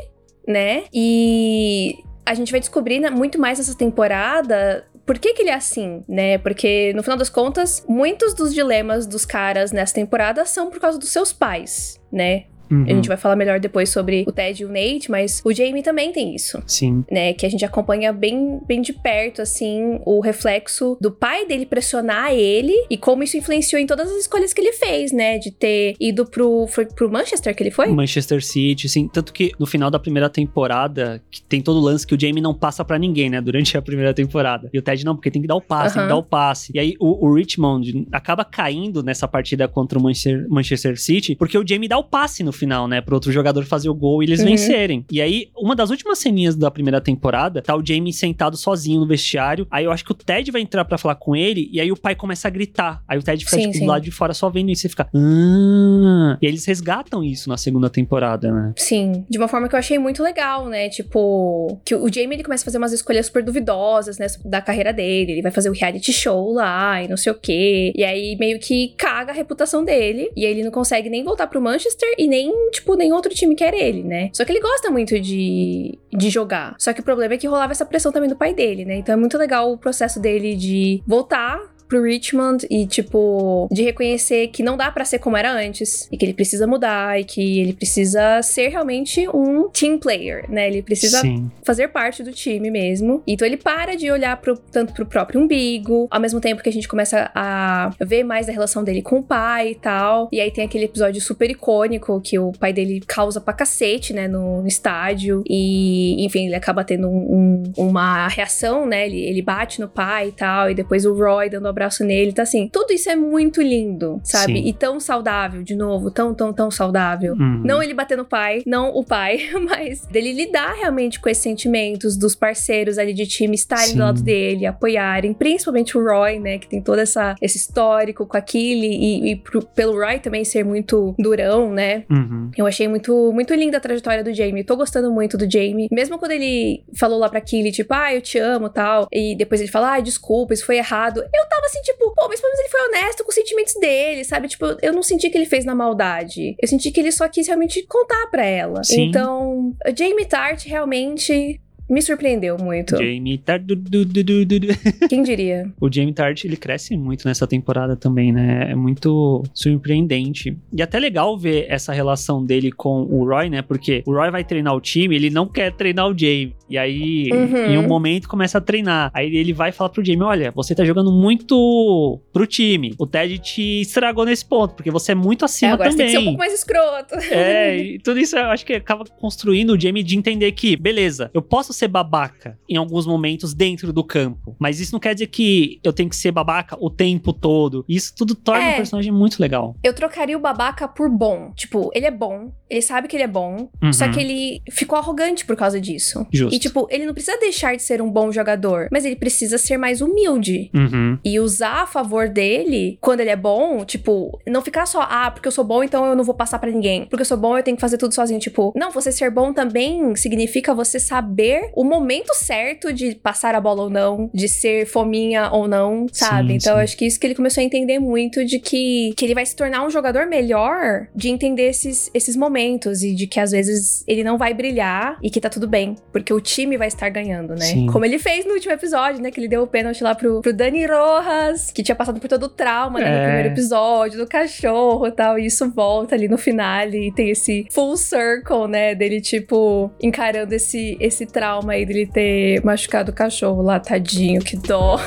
né? E a gente vai descobrir né, muito mais nessa temporada. Por que, que ele é assim, né? Porque, no final das contas, muitos dos dilemas dos caras nessa temporada são por causa dos seus pais, né? Uhum. A gente vai falar melhor depois sobre o Ted e o Nate, mas o Jamie também tem isso Sim. né, que a gente acompanha bem, bem de perto, assim, o reflexo do pai dele pressionar ele e como isso influenciou em todas as escolhas que ele fez, né, de ter ido pro, foi pro Manchester que ele foi? Manchester City, sim. Tanto que no final da primeira temporada, que tem todo o lance que o Jamie não passa pra ninguém, né? Durante a primeira temporada. E o Ted não, porque tem que dar o passe, tem que dar o passe. E aí o, o Richmond acaba caindo nessa partida contra o Manchester, Manchester City, porque o Jamie dá o passe no final, né? Pro outro jogador fazer o gol e eles Uhum. vencerem. E aí, uma das últimas ceninhas da primeira temporada, tá o Jamie sentado sozinho no vestiário. Aí eu acho que o Ted vai entrar pra falar com ele, e aí o pai começa a gritar. Aí o Ted fica, Sim, tipo, sim. do lado de fora só vendo isso e fica. Ah! E eles resgatam isso na segunda temporada, né? Sim, de uma forma que eu achei muito legal, né? Tipo, que o Jamie ele começa a fazer umas escolhas super duvidosas, né? Da carreira dele. Ele vai fazer o reality show lá e não sei o quê. E aí meio que caga a reputação dele. E aí ele não consegue nem voltar pro Manchester e nem, tipo, nem outro time quer ele, né? Só que ele gosta muito de, de jogar. Só que o problema é que rolava essa pressão também do pai dele, né? Então é muito legal o processo dele de voltar pro Richmond e, tipo, de reconhecer que não dá pra ser como era antes e que ele precisa mudar e que ele precisa ser realmente um team player, né? Ele precisa Sim. fazer parte do time mesmo. Então ele para de olhar pro, tanto pro próprio umbigo, ao mesmo tempo que a gente começa a ver mais da relação dele com o pai e tal. E aí tem aquele episódio super icônico que o pai dele causa pra cacete, né, no, no estádio. E, enfim, ele acaba tendo um- um- uma reação, né? Ele, ele bate no pai e tal. E depois o Roy dando um abraço nele. Então, assim, tudo isso é muito lindo, sabe? Sim. E tão saudável, de novo, tão, tão, tão saudável. Uhum. Não ele bater no pai, não o pai, mas dele lidar realmente com esses sentimentos dos parceiros ali de time estarem Sim. do lado dele, apoiarem, principalmente o Roy, né, que tem todo essa, esse histórico com aquele e, e pro- pelo Roy também ser muito durão, né? Uhum. Eu achei muito, muito linda a trajetória do Jamie. Tô gostando muito do Jamie. Mesmo quando ele falou lá pra Killy, tipo, ah, eu te amo tal. E depois ele fala, ah, desculpa, isso foi errado. Eu tava assim, tipo, pô, mas pelo menos ele foi honesto com os sentimentos dele, sabe? Tipo, eu não senti que ele fez na maldade. Eu senti que ele só quis realmente contar pra ela. Sim. Então, Jamie Tart realmente me surpreendeu muito. Jamie Tart. Quem diria? O Jamie Tart, ele cresce muito nessa temporada também, né? É muito surpreendente. E até legal ver essa relação dele com o Roy, né? Porque o Roy vai treinar o time, ele não quer treinar o Jamie. E aí, Uhum. em um momento, começa a treinar. Aí ele vai falar pro Jamie: Olha, você tá jogando muito pro time. O Ted te estragou nesse ponto, porque você é muito É, acima agora você tem também. que ser um pouco mais escroto. É, e tudo isso eu acho que acaba construindo o Jamie de entender que, beleza, eu posso ser babaca em alguns momentos dentro do campo, mas isso não quer dizer que eu tenho que ser babaca o tempo todo. Isso tudo torna É. o personagem muito legal. Eu trocaria o babaca por bom. Tipo, ele é bom, ele sabe que ele é bom, Uhum. só que ele ficou arrogante por causa disso. Justo. E, tipo, ele não precisa deixar de ser um bom jogador, mas ele precisa ser mais humilde. Uhum. E usar a favor dele quando ele é bom, tipo, não ficar só, ah, porque eu sou bom, então eu não vou passar pra ninguém. Porque eu sou bom, eu tenho que fazer tudo sozinho. Tipo, não, você ser bom também significa você saber o momento certo de passar a bola ou não, de ser fominha ou não, sabe? Sim, então sim. eu acho que isso que ele começou a entender muito de que, que ele vai se tornar um jogador melhor de entender esses, esses momentos e de que às vezes ele não vai brilhar e que tá tudo bem, porque o time vai estar ganhando, né? Sim. Como ele fez no último episódio, né? Que ele deu o pênalti lá pro, pro Dani Rojas, que tinha passado por todo o trauma, né? No É. primeiro episódio, do cachorro e tal. E isso volta ali no finale e tem esse full circle, né? Dele, tipo, encarando esse, esse trauma aí dele ter machucado o cachorro lá, tadinho, que dó.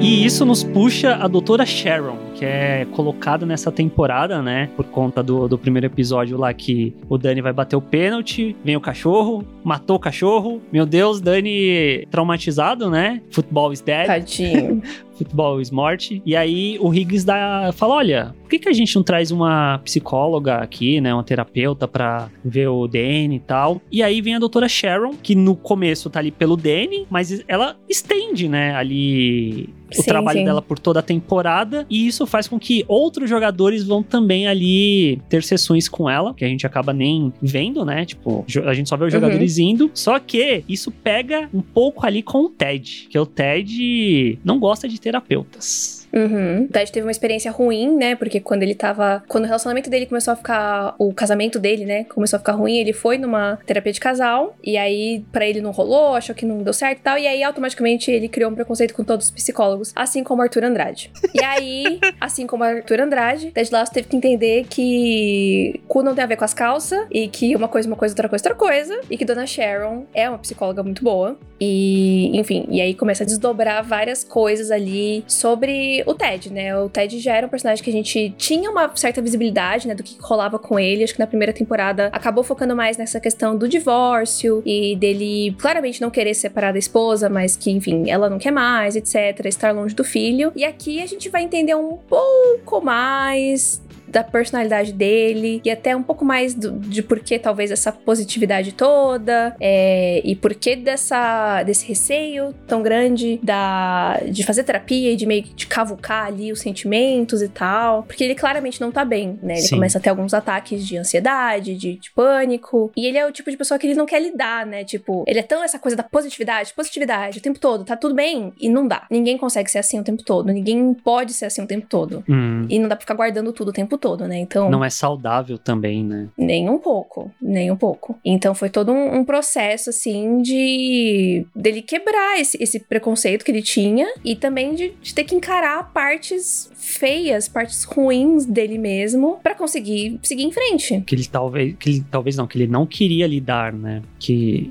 E isso nos puxa a doutora Sharon, que é colocada nessa temporada, né? Por conta do, do primeiro episódio lá que o Dani vai bater o pênalti, vem o cachorro, matou o cachorro. Meu Deus, Dani traumatizado, né? Football is dead. Tadinho. futebol morte. E aí o Higgs dá, fala: olha, por que, que a gente não traz uma psicóloga aqui, né? Uma terapeuta pra ver o Danny e tal? E aí vem a doutora Sharon, que no começo tá ali pelo Danny, mas ela estende, né, ali. O Sim, trabalho sim. dela por toda a temporada, e isso faz com que outros jogadores vão também ali ter sessões com ela, que a gente acaba nem vendo, né? Tipo, a gente só vê os Uhum. jogadores indo. Só que isso pega um pouco ali com o Ted, que o Ted não gosta de terapeutas. Uhum. Ted teve uma experiência ruim, né? Porque quando ele tava. Quando o relacionamento dele começou a ficar. O casamento dele, né? Começou a ficar ruim, ele foi numa terapia de casal. E aí, pra ele não rolou, achou que não deu certo e tal. E aí, automaticamente, ele criou um preconceito com todos os psicólogos, assim como Arthur Andrade. E aí, assim como Arthur Andrade, Ted Lasso teve que entender que cu não tem a ver com as calças. E que uma coisa, uma coisa, outra coisa, outra coisa. E que Dona Sharon é uma psicóloga muito boa. E, enfim, e aí começa a desdobrar várias coisas ali sobre o Ted, né? O Ted já era um personagem que a gente tinha uma certa visibilidade, né, do que rolava com ele. Acho que na primeira temporada acabou focando mais nessa questão do divórcio e dele claramente não querer separar da esposa, mas que, enfim, ela não quer mais, etc. Estar longe do filho. E aqui a gente vai entender um pouco mais da personalidade dele e até um pouco mais do, de por que talvez essa positividade toda é, e por que dessa, desse receio tão grande da, de fazer terapia e de meio que de cavucar ali os sentimentos e tal. Porque ele claramente não tá bem, né? Ele Sim. começa a ter alguns ataques de ansiedade, de, de pânico. E ele é o tipo de pessoa que ele não quer lidar, né? Tipo, ele é tão essa coisa da positividade, positividade o tempo todo, tá tudo bem? E não dá. Ninguém consegue ser assim o tempo todo. Ninguém pode ser assim o tempo todo. Hum, E não dá pra ficar guardando tudo o tempo todo, né? Então. não é saudável também, né? Nem um pouco, nem um pouco. Então foi todo um, um processo, assim, de. dele quebrar esse, esse preconceito que ele tinha e também de, de ter que encarar partes feias, partes ruins dele mesmo pra conseguir seguir em frente. Que ele talvez. Que ele, talvez não, que ele não queria lidar, né? Que.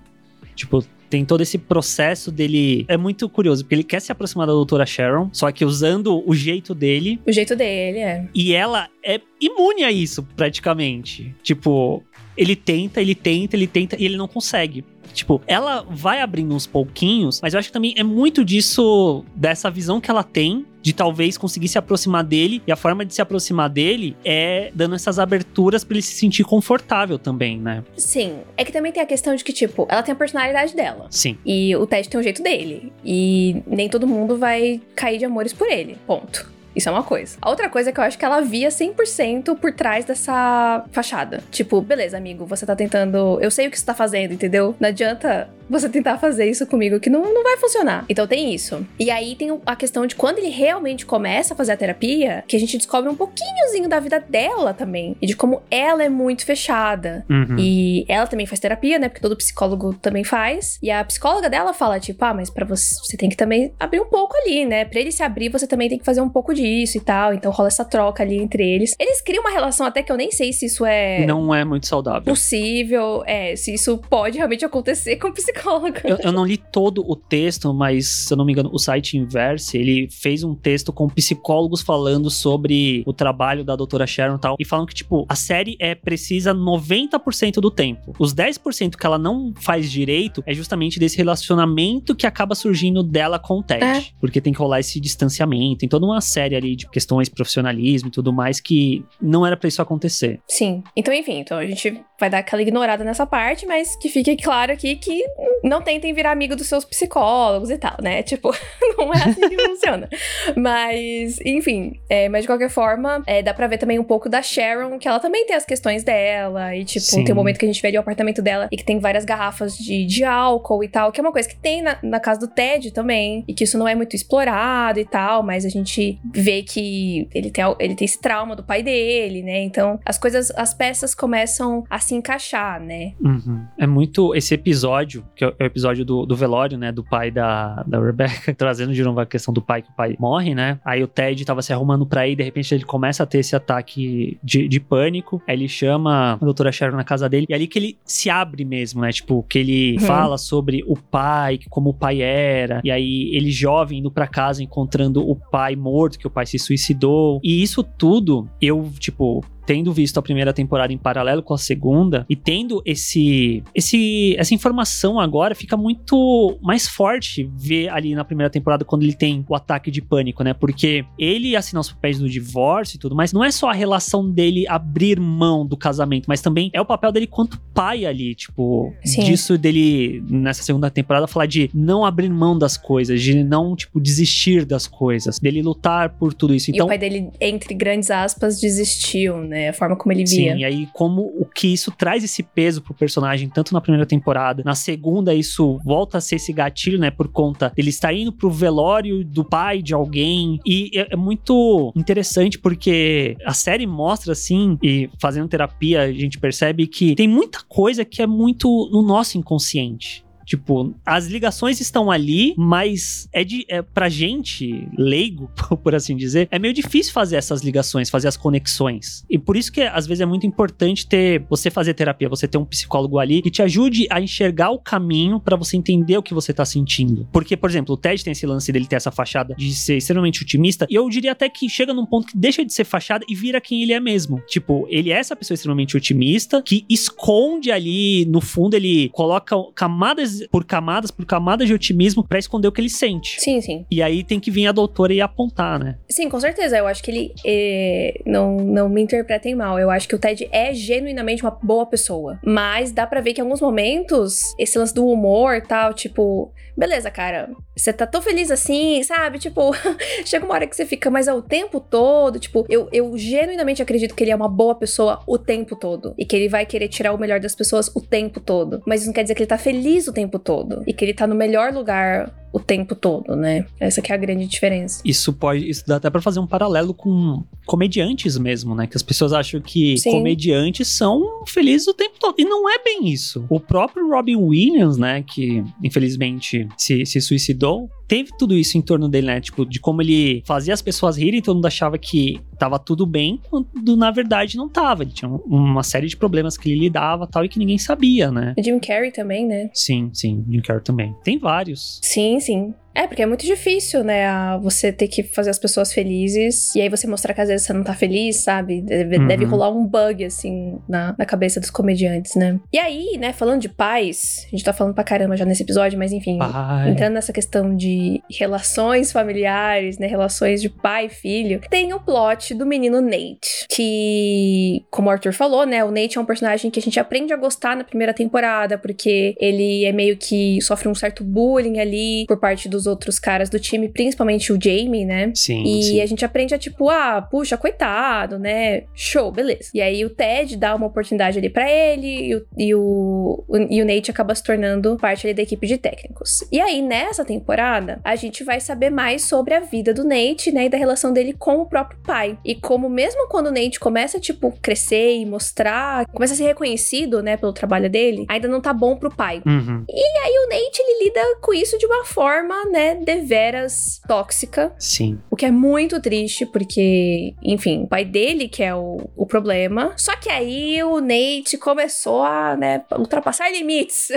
Tipo. Tem todo esse processo dele. É muito curioso, porque ele quer se aproximar da doutora Sharon, só que usando o jeito dele. O jeito dele é. E ela é imune a isso, praticamente. Tipo, ele tenta, ele tenta, ele tenta e ele não consegue. Tipo, ela vai abrindo uns pouquinhos, mas eu acho que também é muito disso, dessa visão que ela tem de talvez conseguir se aproximar dele, e a forma de se aproximar dele é dando essas aberturas pra ele se sentir confortável também, né? Sim. É que também tem a questão de que, tipo, ela tem a personalidade dela. Sim. E o Ted tem o jeito dele. E nem todo mundo vai cair de amores por ele. Ponto. Isso é uma coisa. A outra coisa é que eu acho que ela via 100% por trás dessa fachada. Tipo, beleza, amigo, você tá tentando. Eu sei o que você tá fazendo, entendeu? Não adianta você tentar fazer isso comigo que não, não vai funcionar. Então tem isso. E aí tem a questão de quando ele realmente começa a fazer a terapia, que a gente descobre um pouquinhozinho da vida dela também. E de como ela é muito fechada. Uhum. E ela também faz terapia, né? Porque todo psicólogo também faz. E a psicóloga dela fala, tipo, ah, mas pra você, você tem que também abrir um pouco ali, né? Pra ele se abrir, você também tem que fazer um pouco disso e tal. Então rola essa troca ali entre eles. Eles criam uma relação até que eu nem sei se isso é. Não é muito saudável. Possível, é, se isso pode realmente acontecer com o psicólogo. Eu, eu não li todo o texto, mas se eu não me engano, o site Inverse, ele fez um texto com psicólogos falando sobre o trabalho da doutora Sharon e tal, e falam que, tipo, a série é precisa 90% do tempo. Os 10% que ela não faz direito é justamente desse relacionamento que acaba surgindo dela com o Ted. É. Porque tem que rolar esse distanciamento, tem toda uma série ali de questões profissionalismo e tudo mais que não era pra isso acontecer. Sim. Então, enfim, então a gente vai dar aquela ignorada nessa parte, mas que fique claro aqui que não tentem virar amigo dos seus psicólogos e tal, né? Tipo, não é assim que funciona. Mas, enfim, é, mas de qualquer forma, é, dá pra ver também um pouco da Sharon, que ela também tem as questões dela. E, tipo, Sim. tem um momento que a gente vê ali o apartamento dela e que tem várias garrafas de, de álcool e tal, que é uma coisa que tem na, na casa do Ted também. E que isso não é muito explorado e tal, mas a gente vê que ele tem, ele tem esse trauma do pai dele, né? Então, as coisas, as peças começam a se encaixar, né? Uhum. É muito esse episódio, que é o episódio do, do velório, né? Do pai da, da Rebecca, trazendo de novo a questão do pai, que o pai morre, né? Aí o Ted tava se arrumando pra ir, de repente ele começa a ter esse ataque de, de pânico. Aí ele chama a doutora Sharon na casa dele, e é ali que ele se abre mesmo, né? Tipo, que ele Uhum. fala sobre o pai, como o pai era, e aí ele jovem indo pra casa encontrando o pai morto, que o pai se suicidou. E isso tudo, eu, tipo, tendo visto a primeira temporada em paralelo com a segunda e tendo esse, esse essa informação agora fica muito mais forte ver ali na primeira temporada quando ele tem o ataque de pânico, né? Porque ele assinar os papéis do divórcio e tudo, mas não é só a relação dele abrir mão do casamento, mas também é o papel dele quanto pai ali, tipo, Sim. disso dele nessa segunda temporada falar de não abrir mão das coisas, de não tipo desistir das coisas, dele lutar por tudo isso. e Então o pai dele, entre grandes aspas, desistiu, né? A forma como ele via. Sim, e aí como o que isso traz esse peso pro personagem, tanto na primeira temporada, na segunda isso volta a ser esse gatilho, né, por conta dele estar indo pro velório do pai de alguém, e é, é muito interessante porque a série mostra assim, e fazendo terapia a gente percebe que tem muita coisa que é muito no nosso inconsciente. Tipo, as ligações estão ali, mas é de é, pra gente, leigo, por assim dizer, é meio difícil fazer essas ligações, fazer as conexões. E por isso que às vezes é muito importante ter você fazer terapia, você ter um psicólogo ali que te ajude a enxergar o caminho para você entender o que você tá sentindo. Porque, por exemplo, o Ted tem esse lance dele ter essa fachada de ser extremamente otimista, e eu diria até que chega num ponto que deixa de ser fachada e vira quem ele é mesmo. Tipo, ele é essa pessoa extremamente otimista que esconde ali no fundo, ele coloca camadas por camadas por camadas de otimismo para esconder o que ele sente. Sim, sim. E aí tem que vir a doutora e apontar, né? Sim, com certeza. Eu acho que ele. É, não, não me interpretem mal. Eu acho que o Ted é genuinamente uma boa pessoa. Mas dá para ver que em alguns momentos, esse lance do humor tal, tipo, beleza, cara, você tá tão feliz assim, sabe? Tipo, chega uma hora que você fica, mas é o tempo todo. Tipo, eu, eu genuinamente acredito que ele é uma boa pessoa o tempo todo. E que ele vai querer tirar o melhor das pessoas o tempo todo. Mas isso não quer dizer que ele tá feliz o tempo todo. E que ele tá no melhor lugar o tempo todo, né? Essa que é a grande diferença. Isso pode, isso dá até para fazer um paralelo com comediantes mesmo, né? Que as pessoas acham que Sim. comediantes são felizes o tempo todo e não é bem isso. O próprio Robin Williams, né, que infelizmente se, se suicidou, teve tudo isso em torno dele, né? Tipo, de como ele fazia as pessoas rirem, todo mundo achava que tava tudo bem, quando na verdade não tava. Ele tinha uma série de problemas que ele lidava tal e que ninguém sabia, né? O Jim Carrey também, né? Sim, sim, Jim Carrey também. Tem vários. Sim, sim. É, porque é muito difícil, né? Você ter que fazer as pessoas felizes e aí você mostrar que às vezes você não tá feliz, sabe? Deve, uhum. deve rolar um bug, assim, na, na cabeça dos comediantes, né? E aí, né, falando de pais, a gente tá falando pra caramba já nesse episódio, mas enfim, pai. entrando nessa questão de relações familiares, né? Relações de pai e filho, tem o plot do menino Nate, que, como o Arthur falou, né? O Nate é um personagem que a gente aprende a gostar na primeira temporada, porque ele é meio que sofre um certo bullying ali por parte dos os outros caras do time, principalmente o Jamie, né? Sim. E sim. a gente aprende a tipo, ah, puxa, coitado, né? Show, beleza. E aí o Ted dá uma oportunidade ali para ele e o, e o, e o Nate acaba se tornando parte ali da equipe de técnicos. E aí nessa temporada, a gente vai saber mais sobre a vida do Nate, né? E da relação dele com o próprio pai. E como mesmo quando o Nate começa, tipo, crescer e mostrar, começa a ser reconhecido, né, pelo trabalho dele, ainda não tá bom pro pai. Uhum. E aí o Nate, ele lida com isso de uma forma, né, deveras tóxica. Sim. O que é muito triste, porque, enfim, o pai dele que é o, o problema. Só que aí o Nate começou a, né, ultrapassar limites.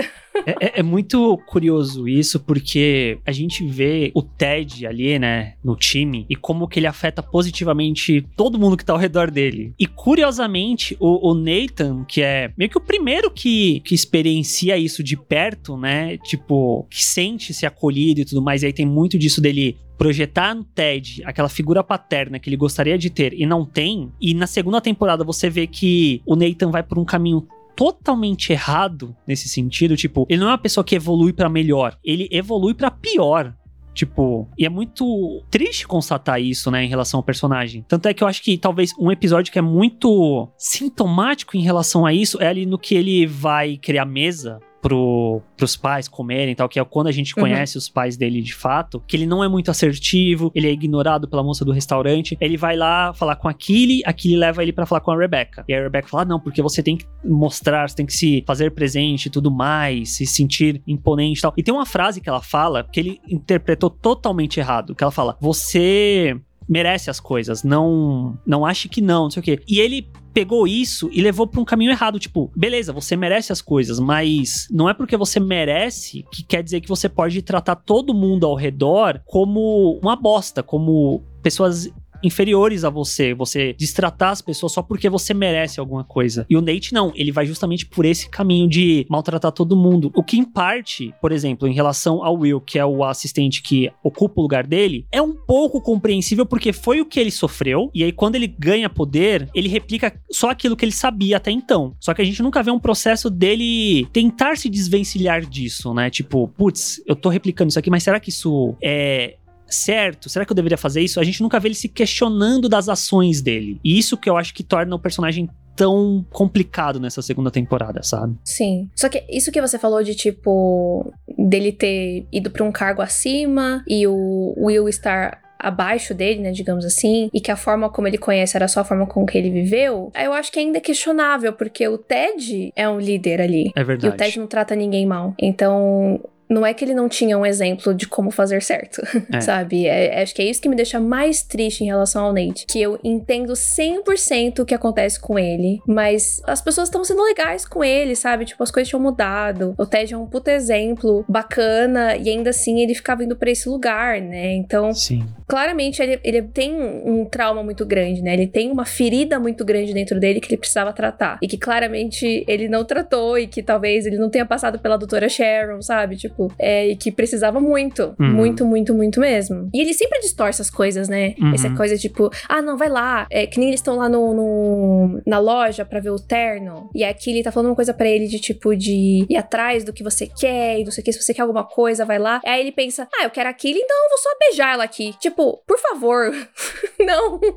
É, é, é, muito curioso isso, porque a gente vê o Ted ali, né, no time, e como que ele afeta positivamente todo mundo que tá ao redor dele. E curiosamente, o, o Nathan, que é meio que o primeiro que, que experiencia isso de perto, né, tipo, que sente-se acolhido e tudo mais, e aí tem muito disso dele projetar no Ted aquela figura paterna que ele gostaria de ter e não tem, e na segunda temporada você vê que o Nathan vai por um caminho totalmente errado nesse sentido. Tipo, ele não é uma pessoa que evolui para melhor, ele evolui para pior. Tipo, e é muito triste constatar isso, né, em relação ao personagem. Tanto é que eu acho que talvez um episódio que é muito sintomático em relação a isso é ali no que ele vai criar mesa pro, pros pais comerem e tal, que é quando a gente uhum. conhece os pais dele de fato, que ele não é muito assertivo, ele é ignorado pela moça do restaurante, ele vai lá falar com a Killy, a Killy leva ele para falar com a Rebecca. E a Rebecca fala: ah, não, porque você tem que mostrar, você tem que se fazer presente e tudo mais, se sentir imponente e tal. E tem uma frase que ela fala que ele interpretou totalmente errado, que ela fala: você merece as coisas, não não ache que não, não sei o quê. E ele pegou isso e levou para um caminho errado, tipo, beleza, você merece as coisas, mas não é porque você merece que quer dizer que você pode tratar todo mundo ao redor como uma bosta, como pessoas inferiores a você, você destratar as pessoas só porque você merece alguma coisa. E o Nate não, ele vai justamente por esse caminho de maltratar todo mundo. O que em parte, por exemplo, em relação ao Will, que é o assistente que ocupa o lugar dele, é um pouco compreensível porque foi o que ele sofreu e aí quando ele ganha poder, ele replica só aquilo que ele sabia até então. Só que a gente nunca vê um processo dele tentar se desvencilhar disso, né? Tipo, putz, eu tô replicando isso aqui, mas será que isso é certo? Será que eu deveria fazer isso? A gente nunca vê ele se questionando das ações dele. E isso que eu acho que torna o personagem tão complicado nessa segunda temporada, sabe? Sim. Só que isso que você falou de tipo dele ter ido para um cargo acima e o Will estar abaixo dele, né, digamos assim, e que a forma como ele conhece era só a forma com que ele viveu, eu acho que ainda é questionável, porque o Ted é um líder ali. É verdade. E o Ted não trata ninguém mal. Então, não é que ele não tinha um exemplo de como fazer certo, é. sabe? É, acho que é isso que me deixa mais triste em relação ao Nate. Que eu entendo 100% o que acontece com ele, mas as pessoas estão sendo legais com ele, sabe? Tipo, as coisas tinham mudado. O Ted é um puto exemplo bacana e ainda assim ele ficava indo pra esse lugar, né? Então, Sim. claramente ele, ele tem um trauma muito grande, né? Ele tem uma ferida muito grande dentro dele que ele precisava tratar. E que claramente ele não tratou e que talvez ele não tenha passado pela doutora Sharon, sabe? Tipo, é, e que precisava muito. Uhum. Muito, muito, muito mesmo. E ele sempre distorce as coisas, né? Uhum. Essa coisa tipo, ah, não, vai lá. É, que nem eles estão lá no, no, na loja pra ver o terno. E aqui ele tá falando uma coisa para ele de tipo, de ir atrás do que você quer e não sei o que. Se você quer alguma coisa, vai lá. Aí ele pensa, ah, eu quero aquilo, então eu vou só beijar ela aqui. Tipo, por favor. não.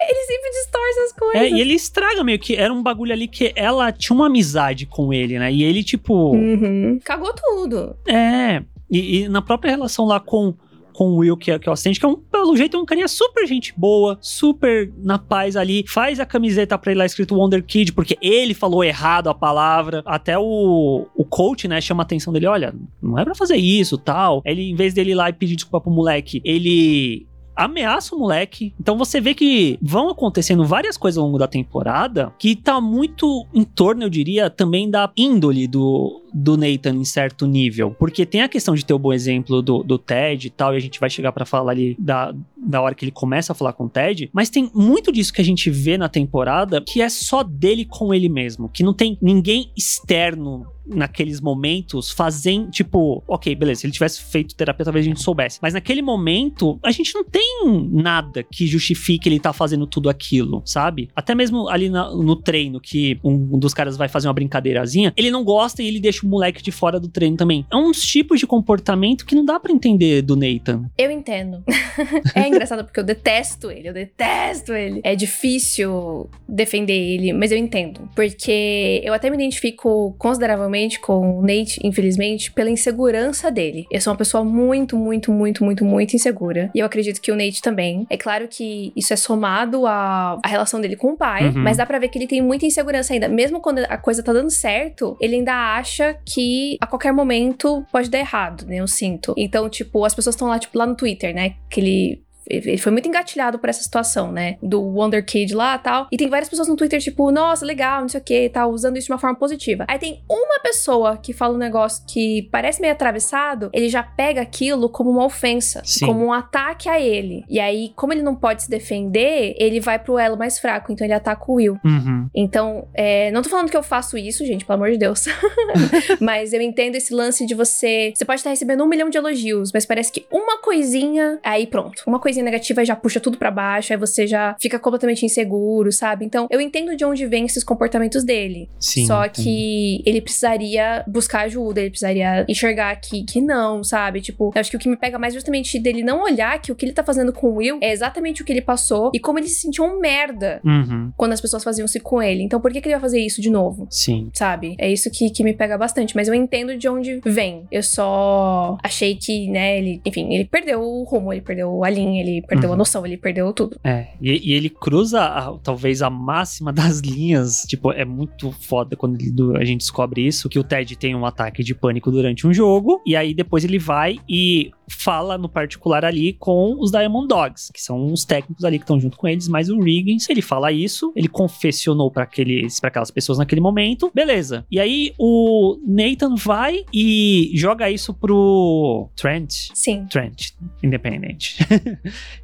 Ele sempre distorce as coisas. É, e ele estraga meio que. Era um bagulho ali que ela tinha uma amizade com ele, né? E ele, tipo. Uhum. Cagou tudo. É. E, e, na própria relação lá com. Com o Will, que é, que é o assistente, que é um, pelo jeito, é um carinha super gente boa, super na paz ali. Faz a camiseta pra ele lá escrito Wonder Kid, porque ele falou errado a palavra. Até o, o coach, né, chama a atenção dele: olha, não é pra fazer isso tal. Ele, em vez dele ir lá e pedir desculpa pro moleque, ele ameaça o moleque. Então você vê que vão acontecendo várias coisas ao longo da temporada que tá muito em torno, eu diria, também da índole do, do Nathan em certo nível. Porque tem a questão de ter o bom exemplo do, do Ted e tal, e a gente vai chegar para falar ali da, da hora que ele começa a falar com o Ted, mas tem muito disso que a gente vê na temporada que é só dele com ele mesmo, que não tem ninguém externo naqueles momentos fazendo, tipo, ok, beleza, se ele tivesse feito terapia, talvez a gente soubesse. Mas naquele momento, a gente não tem nada que justifique ele tá fazendo tudo aquilo, sabe? Até mesmo ali na, no treino, que um, um, dos caras vai fazer uma brincadeirazinha, ele não gosta e ele deixa o moleque de fora do treino também. É uns tipos de comportamento que não dá para entender do Nathan. Eu entendo. é engraçado porque eu detesto ele, eu detesto ele. É difícil defender ele, mas eu entendo. Porque eu até me identifico consideravelmente com o Nate, infelizmente, pela insegurança dele. Eu sou uma pessoa muito, muito, muito, muito, muito insegura. E eu acredito que o Nate também. É claro que isso é somado à, à relação dele com o pai, uhum. mas dá pra ver que ele tem muita insegurança ainda. Mesmo quando a coisa tá dando certo, ele ainda acha que a qualquer momento pode dar errado, né? Eu sinto. Então, tipo, as pessoas estão lá, tipo, lá no Twitter, né? Que ele ele foi muito engatilhado por essa situação, né? Do Wonder Kid lá e tal. E tem várias pessoas no Twitter, tipo, nossa, legal, não sei o que tal, usando isso de uma forma positiva. Aí tem uma pessoa que fala um negócio que parece meio atravessado, ele já pega aquilo como uma ofensa, Sim. como um ataque a ele. E aí, como ele não pode se defender, ele vai pro elo mais fraco, então ele ataca o Will. Uhum. Então, é, não tô falando que eu faço isso, gente, pelo amor de Deus. mas eu entendo esse lance de você. Você pode estar recebendo um milhão de elogios, mas parece que uma coisinha. Aí pronto. Uma coisinha negativa já puxa tudo para baixo, aí você já fica completamente inseguro, sabe? Então, eu entendo de onde vem esses comportamentos dele. Sim. Só que ele precisaria buscar ajuda, ele precisaria enxergar que, que não, sabe? Tipo, eu acho que o que me pega mais justamente dele não olhar que o que ele tá fazendo com o Will é exatamente o que ele passou e como ele se sentiu um merda uhum. quando as pessoas faziam isso com ele. Então, por que, que ele vai fazer isso de novo? Sim. Sabe? É isso que, que me pega bastante. Mas eu entendo de onde vem. Eu só achei que, né, ele, enfim, ele perdeu o rumo, ele perdeu a linha, ele perdeu uhum. a noção, ele perdeu tudo. É, e, e ele cruza a, talvez a máxima das linhas. Tipo, é muito foda quando ele, a gente descobre isso, que o Ted tem um ataque de pânico durante um jogo, e aí depois ele vai e fala no particular ali com os Diamond Dogs, que são os técnicos ali que estão junto com eles, mas o Riggins, ele fala isso, ele confessionou para aqueles para aquelas pessoas naquele momento. Beleza. E aí o Nathan vai e joga isso pro Trent. Sim. Trent, independente.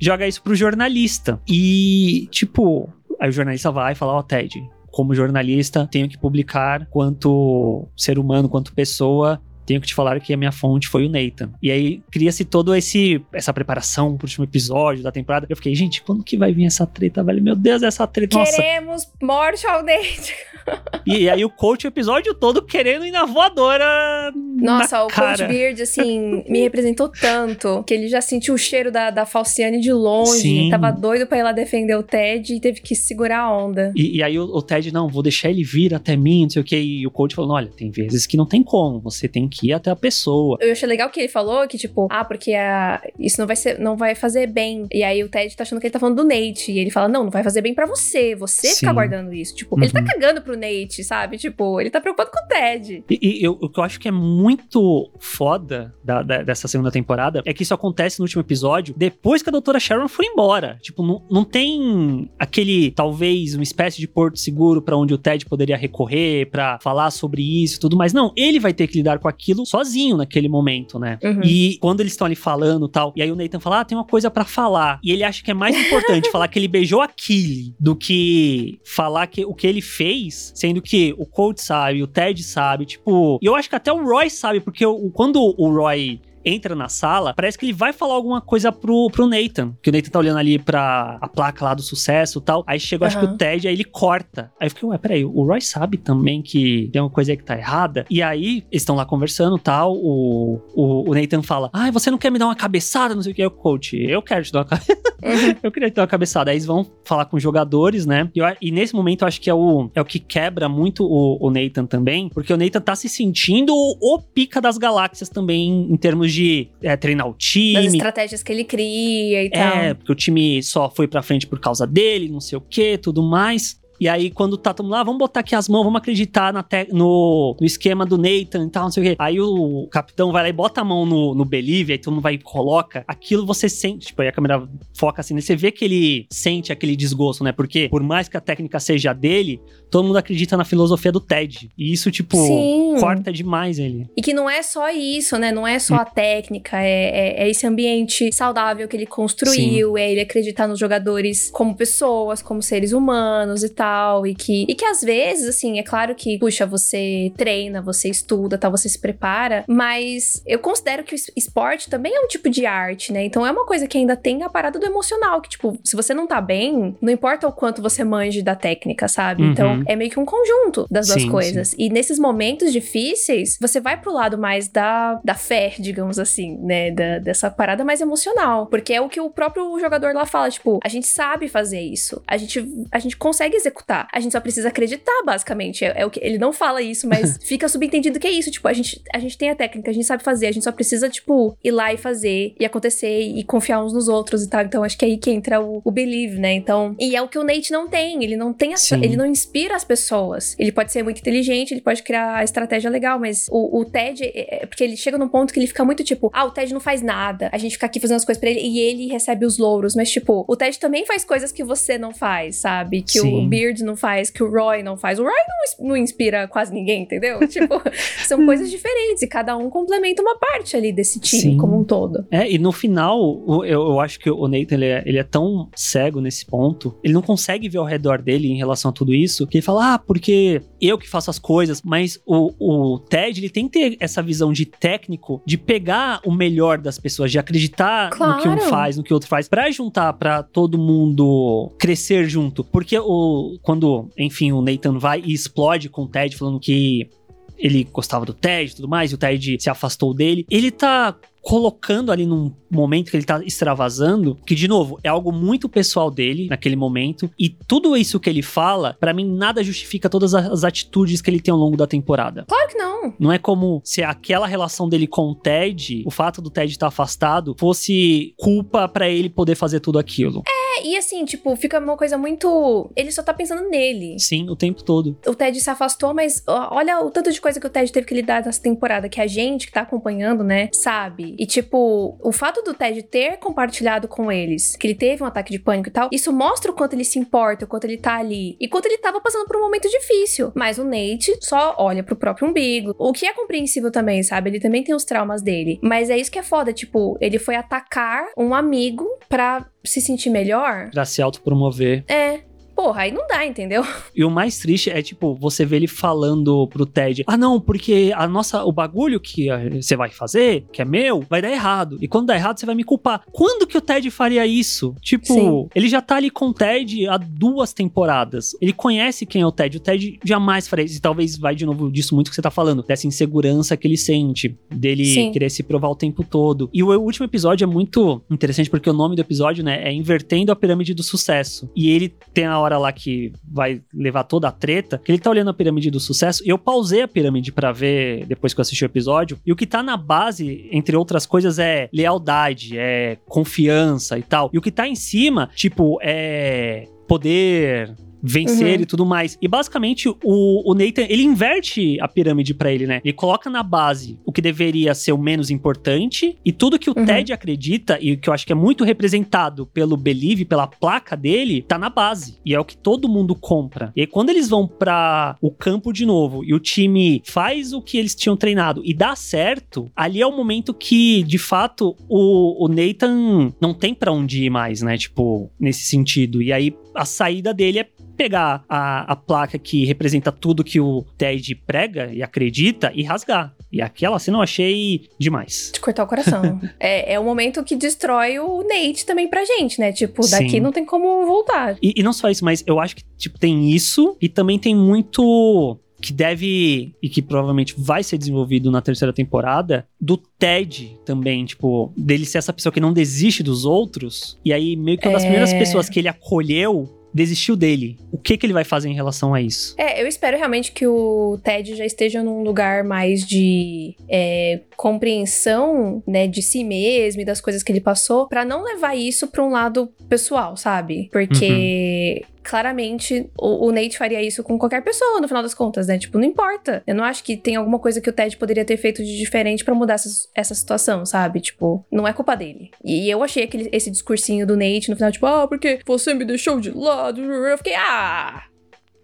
joga isso pro jornalista. E tipo, aí o jornalista vai e fala: "Ó, oh, Ted, como jornalista, tenho que publicar quanto ser humano, quanto pessoa, tenho que te falar que a minha fonte foi o Nathan. E aí cria-se todo esse essa preparação pro último episódio da temporada. Eu fiquei, gente, quando que vai vir essa treta, velho? Meu Deus, essa treta. Queremos nossa. morte ao Nathan. E, e, aí o coach o episódio todo querendo ir na voadora. Nossa, na o cara. coach Beard, assim, me representou tanto que ele já sentiu o cheiro da, da Falciane de longe. Sim. Tava doido pra ir lá defender o Ted e teve que segurar a onda. E, e aí o, o, Ted, não, vou deixar ele vir até mim, não sei o que. E o coach falou: olha, tem vezes que não tem como. Você tem que ir até a pessoa. Eu achei legal que ele falou que, tipo, ah, porque a... isso não vai ser, não vai fazer bem. E aí o Ted tá achando que ele tá falando do Nate. E ele fala: Não, não vai fazer bem para você. Você Sim. fica guardando isso. Tipo, uhum. ele tá uhum. cagando pro Nate, sabe? Tipo, ele tá preocupado com o Ted. E, e eu, o que eu acho que é muito foda da, da, dessa segunda temporada é que isso acontece no último episódio depois que a doutora Sharon foi embora. Tipo, não, não tem aquele, talvez, uma espécie de porto seguro para onde o Ted poderia recorrer para falar sobre isso e tudo mais. Não, ele vai ter que lidar com aquilo sozinho naquele momento, né? Uhum. E quando eles estão ali falando tal, e aí o Nathan fala: Ah, tem uma coisa para falar. E ele acha que é mais importante falar que ele beijou a Killy do que falar que o que ele fez, sendo que o Colt sabe, o Ted sabe, tipo. E eu acho que até o Roy sabe, porque o, quando o Roy entra na sala, parece que ele vai falar alguma coisa pro, pro Nathan. Que o Nathan tá olhando ali pra a placa lá do sucesso e tal. Aí chega, uhum. acho que o Ted, aí ele corta. Aí eu fiquei, ué, peraí, o Roy sabe também que tem uma coisa aí que tá errada. E aí, eles estão lá conversando tal. O, o, o, Nathan fala: Ai, você não quer me dar uma cabeçada? Não sei o que. É o coach, eu quero te dar uma cabeçada. Uhum. eu queria te dar uma cabeçada. Aí eles vão falar com os jogadores, né? E, eu, e, nesse momento eu acho que é o, é o que quebra muito o, o Nathan também, porque o Nathan tá se sentindo o pica das galáxias também em termos de é, treinar o time. Das estratégias que ele cria e é, tal. É, porque o time só foi pra frente por causa dele, não sei o que, tudo mais. E aí, quando tá todo mundo lá, ah, vamos botar aqui as mãos, vamos acreditar na te no, no, esquema do Nathan e tal, não sei o quê. Aí o capitão vai lá e bota a mão no, no Believe, aí todo mundo vai e coloca. Aquilo você sente, tipo, aí a câmera foca assim, né? Você vê que ele sente aquele desgosto, né? Porque por mais que a técnica seja dele, todo mundo acredita na filosofia do Ted. E isso, tipo, Sim. corta demais ele. E que não é só isso, né? Não é só a técnica, é, é, é esse ambiente saudável que ele construiu, Sim. é ele acreditar nos jogadores como pessoas, como seres humanos e tal tal, e que, e que às vezes, assim, é claro que, puxa, você treina, você estuda, tal, você se prepara, mas eu considero que o esporte também é um tipo de arte, né? Então é uma coisa que ainda tem a parada do emocional, que, tipo, se você não tá bem, não importa o quanto você manje da técnica, sabe? Uhum. Então é meio que um conjunto das duas sim, coisas. Sim. E nesses momentos difíceis, você vai pro lado mais da, da fé, digamos assim, né? Da, dessa parada mais emocional. Porque é o que o próprio jogador lá fala, tipo, a gente sabe fazer isso. A gente, a gente consegue executar executar. A gente só precisa acreditar, basicamente. É, é o que ele não fala isso, mas fica subentendido que é isso. Tipo, a gente, a gente tem a técnica, a gente sabe fazer, a gente só precisa, tipo, ir lá e fazer e acontecer e confiar uns nos outros e tal. Então, acho que é aí que entra o, o believe, né? Então, e é o que o Nate não tem. Ele não tem essa, ele não inspira as pessoas. Ele pode ser muito inteligente, ele pode criar a estratégia legal, mas o, o Ted, é, é, porque ele chega num ponto que ele fica muito tipo, ah, o Ted não faz nada. A gente fica aqui fazendo as coisas pra ele e ele recebe os louros. Mas, tipo, o Ted também faz coisas que você não faz, sabe? Que Sim. o Beard não faz, que o Roy não faz. O Roy não, não inspira quase ninguém, entendeu? tipo, são coisas diferentes e cada um complementa uma parte ali desse time Sim. como um todo. É, e no final, eu, eu acho que o Nathan ele é, ele é tão cego nesse ponto, ele não consegue ver ao redor dele em relação a tudo isso, que ele fala, ah, porque eu que faço as coisas, mas o, o Ted, ele tem que ter essa visão de técnico, de pegar o melhor das pessoas, de acreditar claro. no que um faz, no que o outro faz, para juntar para todo mundo crescer junto. Porque o, quando enfim, o Nathan vai e explode com o Ted, falando que ele gostava do Ted e tudo mais, e o Ted se afastou dele. Ele tá colocando ali num momento que ele tá extravasando, que de novo é algo muito pessoal dele naquele momento, e tudo isso que ele fala, para mim nada justifica todas as atitudes que ele tem ao longo da temporada. Claro que não. Não é como se aquela relação dele com o Ted, o fato do Ted estar tá afastado, fosse culpa para ele poder fazer tudo aquilo. É, e assim, tipo, fica uma coisa muito. Ele só tá pensando nele. Sim, o tempo todo. O Ted se afastou, mas olha o tanto de coisa que o Ted teve que lidar nessa temporada, que a gente que tá acompanhando, né, sabe. E, tipo, o fato do Ted ter compartilhado com eles que ele teve um ataque de pânico e tal, isso mostra o quanto ele se importa, o quanto ele tá ali. E quanto ele tava passando por um momento difícil. Mas o Nate só olha pro próprio umbigo. O que é compreensível também, sabe? Ele também tem os traumas dele. Mas é isso que é foda, tipo, ele foi atacar um amigo pra se sentir melhor. Pra se autopromover. É. Porra, aí não dá, entendeu? E o mais triste é, tipo, você vê ele falando pro Ted: Ah, não, porque a nossa, o bagulho que você vai fazer, que é meu, vai dar errado. E quando dá errado, você vai me culpar. Quando que o Ted faria isso? Tipo, Sim. ele já tá ali com o Ted há duas temporadas. Ele conhece quem é o Ted. O Ted jamais faria isso. E talvez vai de novo disso muito que você tá falando, dessa insegurança que ele sente, dele Sim. querer se provar o tempo todo. E o último episódio é muito interessante porque o nome do episódio, né, é Invertendo a Pirâmide do Sucesso. E ele tem a hora lá que vai levar toda a treta, que ele tá olhando a pirâmide do sucesso. Eu pausei a pirâmide para ver depois que eu assisti o episódio. E o que tá na base, entre outras coisas, é lealdade, é confiança e tal. E o que tá em cima, tipo, é poder, vencer uhum. e tudo mais. E basicamente o, o Nathan, ele inverte a pirâmide para ele, né? Ele coloca na base o que deveria ser o menos importante e tudo que o uhum. Ted acredita e que eu acho que é muito representado pelo Believe, pela placa dele, tá na base. E é o que todo mundo compra. E aí quando eles vão para o campo de novo e o time faz o que eles tinham treinado e dá certo, ali é o momento que, de fato, o, o Nathan não tem para onde ir mais, né? Tipo, nesse sentido. E aí a saída dele é pegar a, a placa que representa tudo que o Ted prega e acredita e rasgar. E aquela cena eu achei demais. De cortar o coração. é, é o momento que destrói o Nate também pra gente, né? Tipo, daqui Sim. não tem como voltar. E, e não só isso, mas eu acho que tipo, tem isso e também tem muito que deve e que provavelmente vai ser desenvolvido na terceira temporada, do Ted também, tipo, dele ser essa pessoa que não desiste dos outros. E aí, meio que uma das é... primeiras pessoas que ele acolheu desistiu dele. O que, que ele vai fazer em relação a isso? É, eu espero realmente que o Ted já esteja num lugar mais de é, compreensão, né, de si mesmo e das coisas que ele passou, para não levar isso para um lado pessoal, sabe? Porque uhum claramente o, o, Nate faria isso com qualquer pessoa, no final das contas, né? Tipo, não importa. Eu não acho que tem alguma coisa que o Ted poderia ter feito de diferente para mudar essa, essa situação, sabe? Tipo, não é culpa dele. E eu achei aquele, esse discursinho do Nate no final, tipo, ah, porque você me deixou de lado. Eu fiquei, ah!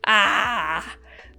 Ah!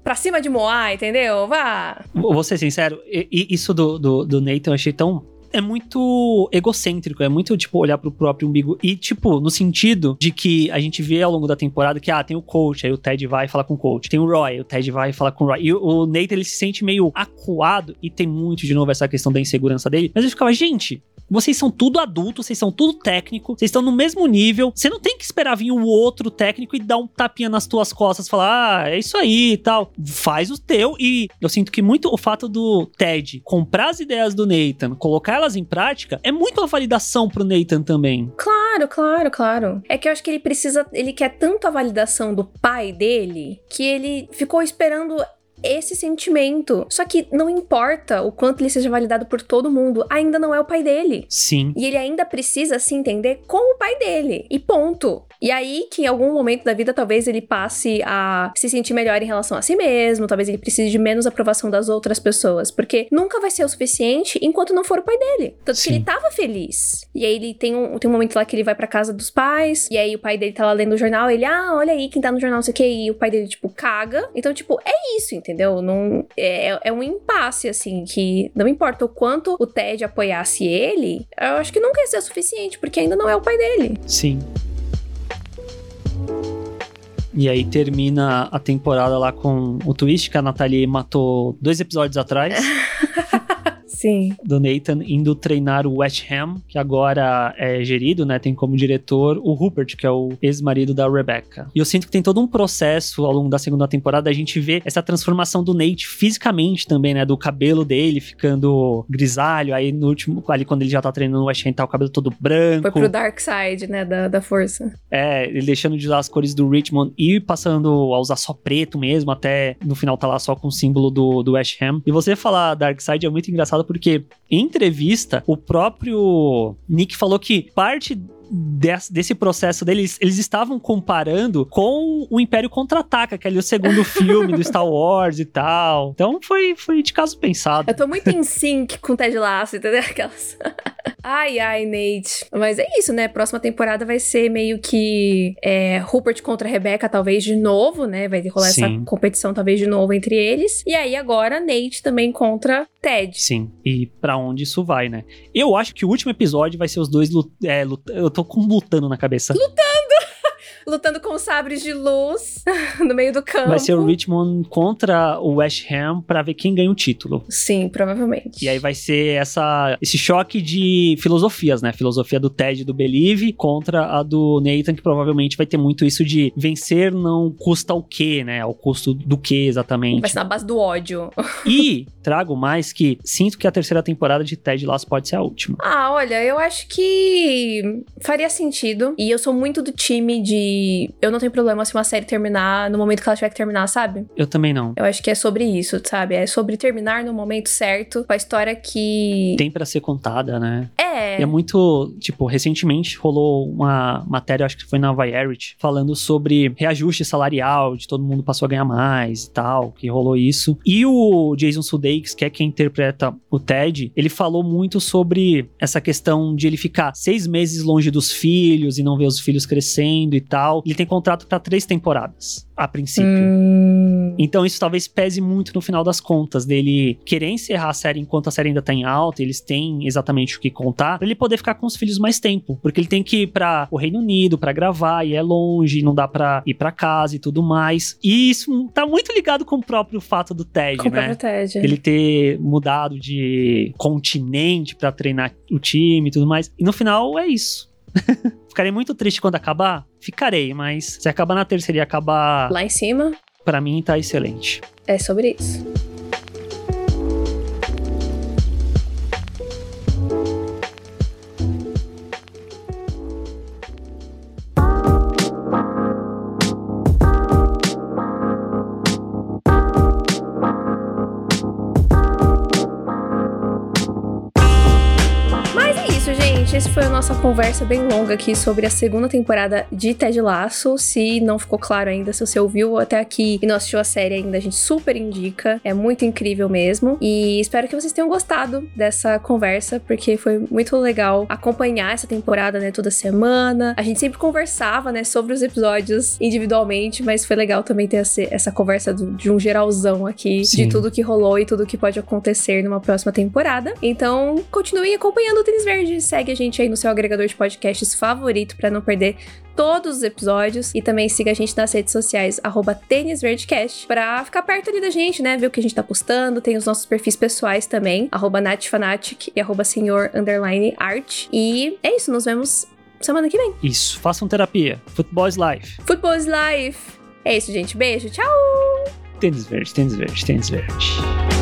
Pra cima de Moá, entendeu? Vá! Vou ser sincero, isso do, do, do Nathan eu achei tão é muito egocêntrico, é muito, tipo, olhar pro próprio umbigo. E, tipo, no sentido de que a gente vê ao longo da temporada que, ah, tem o coach, aí o Ted vai falar com o coach. Tem o Roy, o Ted vai falar com o Roy. E o, Nathan, ele se sente meio acuado e tem muito, de novo, essa questão da insegurança dele. Mas eu ficava, gente, vocês são tudo adultos, vocês são tudo técnico, vocês estão no mesmo nível. Você não tem que esperar vir um outro técnico e dar um tapinha nas tuas costas, falar, ah, é isso aí e tal. Faz o teu. E eu sinto que muito o fato do Ted comprar as ideias do Nathan, colocar elas em prática, é muito uma validação pro Nathan também. Claro, claro, claro. É que eu acho que ele precisa, ele quer tanto a validação do pai dele que ele ficou esperando esse sentimento. Só que não importa o quanto ele seja validado por todo mundo, ainda não é o pai dele. Sim. E ele ainda precisa se entender como o pai dele. E ponto. E aí que em algum momento da vida talvez ele passe a se sentir melhor em relação a si mesmo, talvez ele precise de menos aprovação das outras pessoas, porque nunca vai ser o suficiente enquanto não for o pai dele. Tanto Sim. que ele tava feliz. E aí ele tem um, tem um momento lá que ele vai pra casa dos pais, e aí o pai dele tá lá lendo o jornal, ele, ah, olha aí quem tá no jornal, não sei o que, e o pai dele, tipo, caga. Então, tipo, é isso, entendeu? Entendeu? Não, é, é um impasse, assim, que não importa o quanto o Ted apoiasse ele, eu acho que nunca ia ser suficiente, porque ainda não é o pai dele. Sim. E aí termina a temporada lá com o twist que a Natalie matou dois episódios atrás. Sim. Do Nathan indo treinar o West Ham, que agora é gerido, né? Tem como diretor o Rupert, que é o ex-marido da Rebecca. E eu sinto que tem todo um processo ao longo da segunda temporada, a gente vê essa transformação do Nate fisicamente também, né? Do cabelo dele ficando grisalho, aí no último, ali quando ele já tá treinando o West Ham, tá o cabelo todo branco. Foi pro dark side, né? Da, da força. É, ele deixando de usar as cores do Richmond e passando a usar só preto mesmo, até no final tá lá só com o símbolo do, do West Ham. E você falar dark side é muito engraçado porque em entrevista, o próprio Nick falou que parte desse, processo deles, eles estavam comparando com o Império Contra-Ataca, que é ali o segundo filme do Star Wars e tal. Então foi, foi de caso pensado. Eu tô muito em sync com o Ted Lasso, entendeu? Aquelas... ai, ai, Nate. Mas é isso, né? Próxima temporada vai ser meio que é, Rupert contra Rebecca, talvez de novo, né? Vai rolar Sim. essa competição, talvez de novo entre eles. E aí agora Nate também contra Ted. Sim. E para onde isso vai, né? Eu acho que o último episódio vai ser os dois lut é, lut eu tô com lutando na cabeça. Lutando! Lutando com sabres de luz no meio do campo. Vai ser o Richmond contra o West Ham para ver quem ganha o título. Sim, provavelmente. E aí vai ser essa, esse choque de filosofias, né? Filosofia do Ted e do Believe contra a do Nathan, que provavelmente vai ter muito isso de vencer não custa o quê, né? Ao custo do quê exatamente. Vai ser na base do ódio. E trago mais que sinto que a terceira temporada de Ted Lasso pode ser a última. Ah, olha, eu acho que faria sentido. E eu sou muito do time de E eu não tenho problema se uma série terminar no momento que ela tiver que terminar, sabe? Eu também não. Eu acho que é sobre isso, sabe? É sobre terminar no momento certo, com a história que. Tem para ser contada, né? É. E é muito, tipo, recentemente rolou uma matéria, acho que foi na Variety, falando sobre reajuste salarial, de todo mundo passou a ganhar mais e tal, que rolou isso. E o Jason Sudeikis, que é quem interpreta o Ted, ele falou muito sobre essa questão de ele ficar seis meses longe dos filhos e não ver os filhos crescendo e tal. Ele tem contrato para três temporadas, a princípio. Hum, Então isso talvez pese muito no final das contas, dele querer encerrar a série enquanto a série ainda tá em alta, eles têm exatamente o que contar, pra ele poder ficar com os filhos mais tempo. Porque ele tem que ir pra o Reino Unido pra gravar, e é longe, não dá pra ir pra casa e tudo mais. E isso tá muito ligado com o próprio fato do Ted, com o né? próprio Ted. Ele ter mudado de continente pra treinar o time e tudo mais. E no final é isso. Ficarei muito triste quando acabar? Ficarei, mas se acabar na terceira e acabar, Lá em cima, pra mim tá excelente. é sobre isso. Mas é isso, gente. Essa foi a nossa conversa bem longa aqui sobre a segunda temporada de Ted Laço. Se não ficou claro ainda, se você ouviu até aqui e não assistiu a série ainda, a gente super indica. É muito incrível mesmo. E espero que vocês tenham gostado dessa conversa, porque foi muito legal acompanhar essa temporada, né, toda semana. A gente sempre conversava, né, sobre os episódios individualmente, mas foi legal também ter essa, conversa de um geralzão aqui, Sim. de tudo que rolou e tudo que pode acontecer numa próxima temporada. Então, continue acompanhando o Tênis Verde. Segue a gente aí no seu agregador de podcasts favorito para não perder todos os episódios. E também siga a gente nas redes sociais, arroba Tênis Verdecast, pra ficar perto ali da gente, né? Ver o que a gente tá postando. Tem os nossos perfis pessoais também, arroba NatFanatic e arroba Senhor Underline Art. E é isso, nos vemos semana que vem. Isso, façam terapia. Futebol is life. Football is Life. É isso, gente. Beijo, tchau! Tênis verde, tênis verde, tênis verde.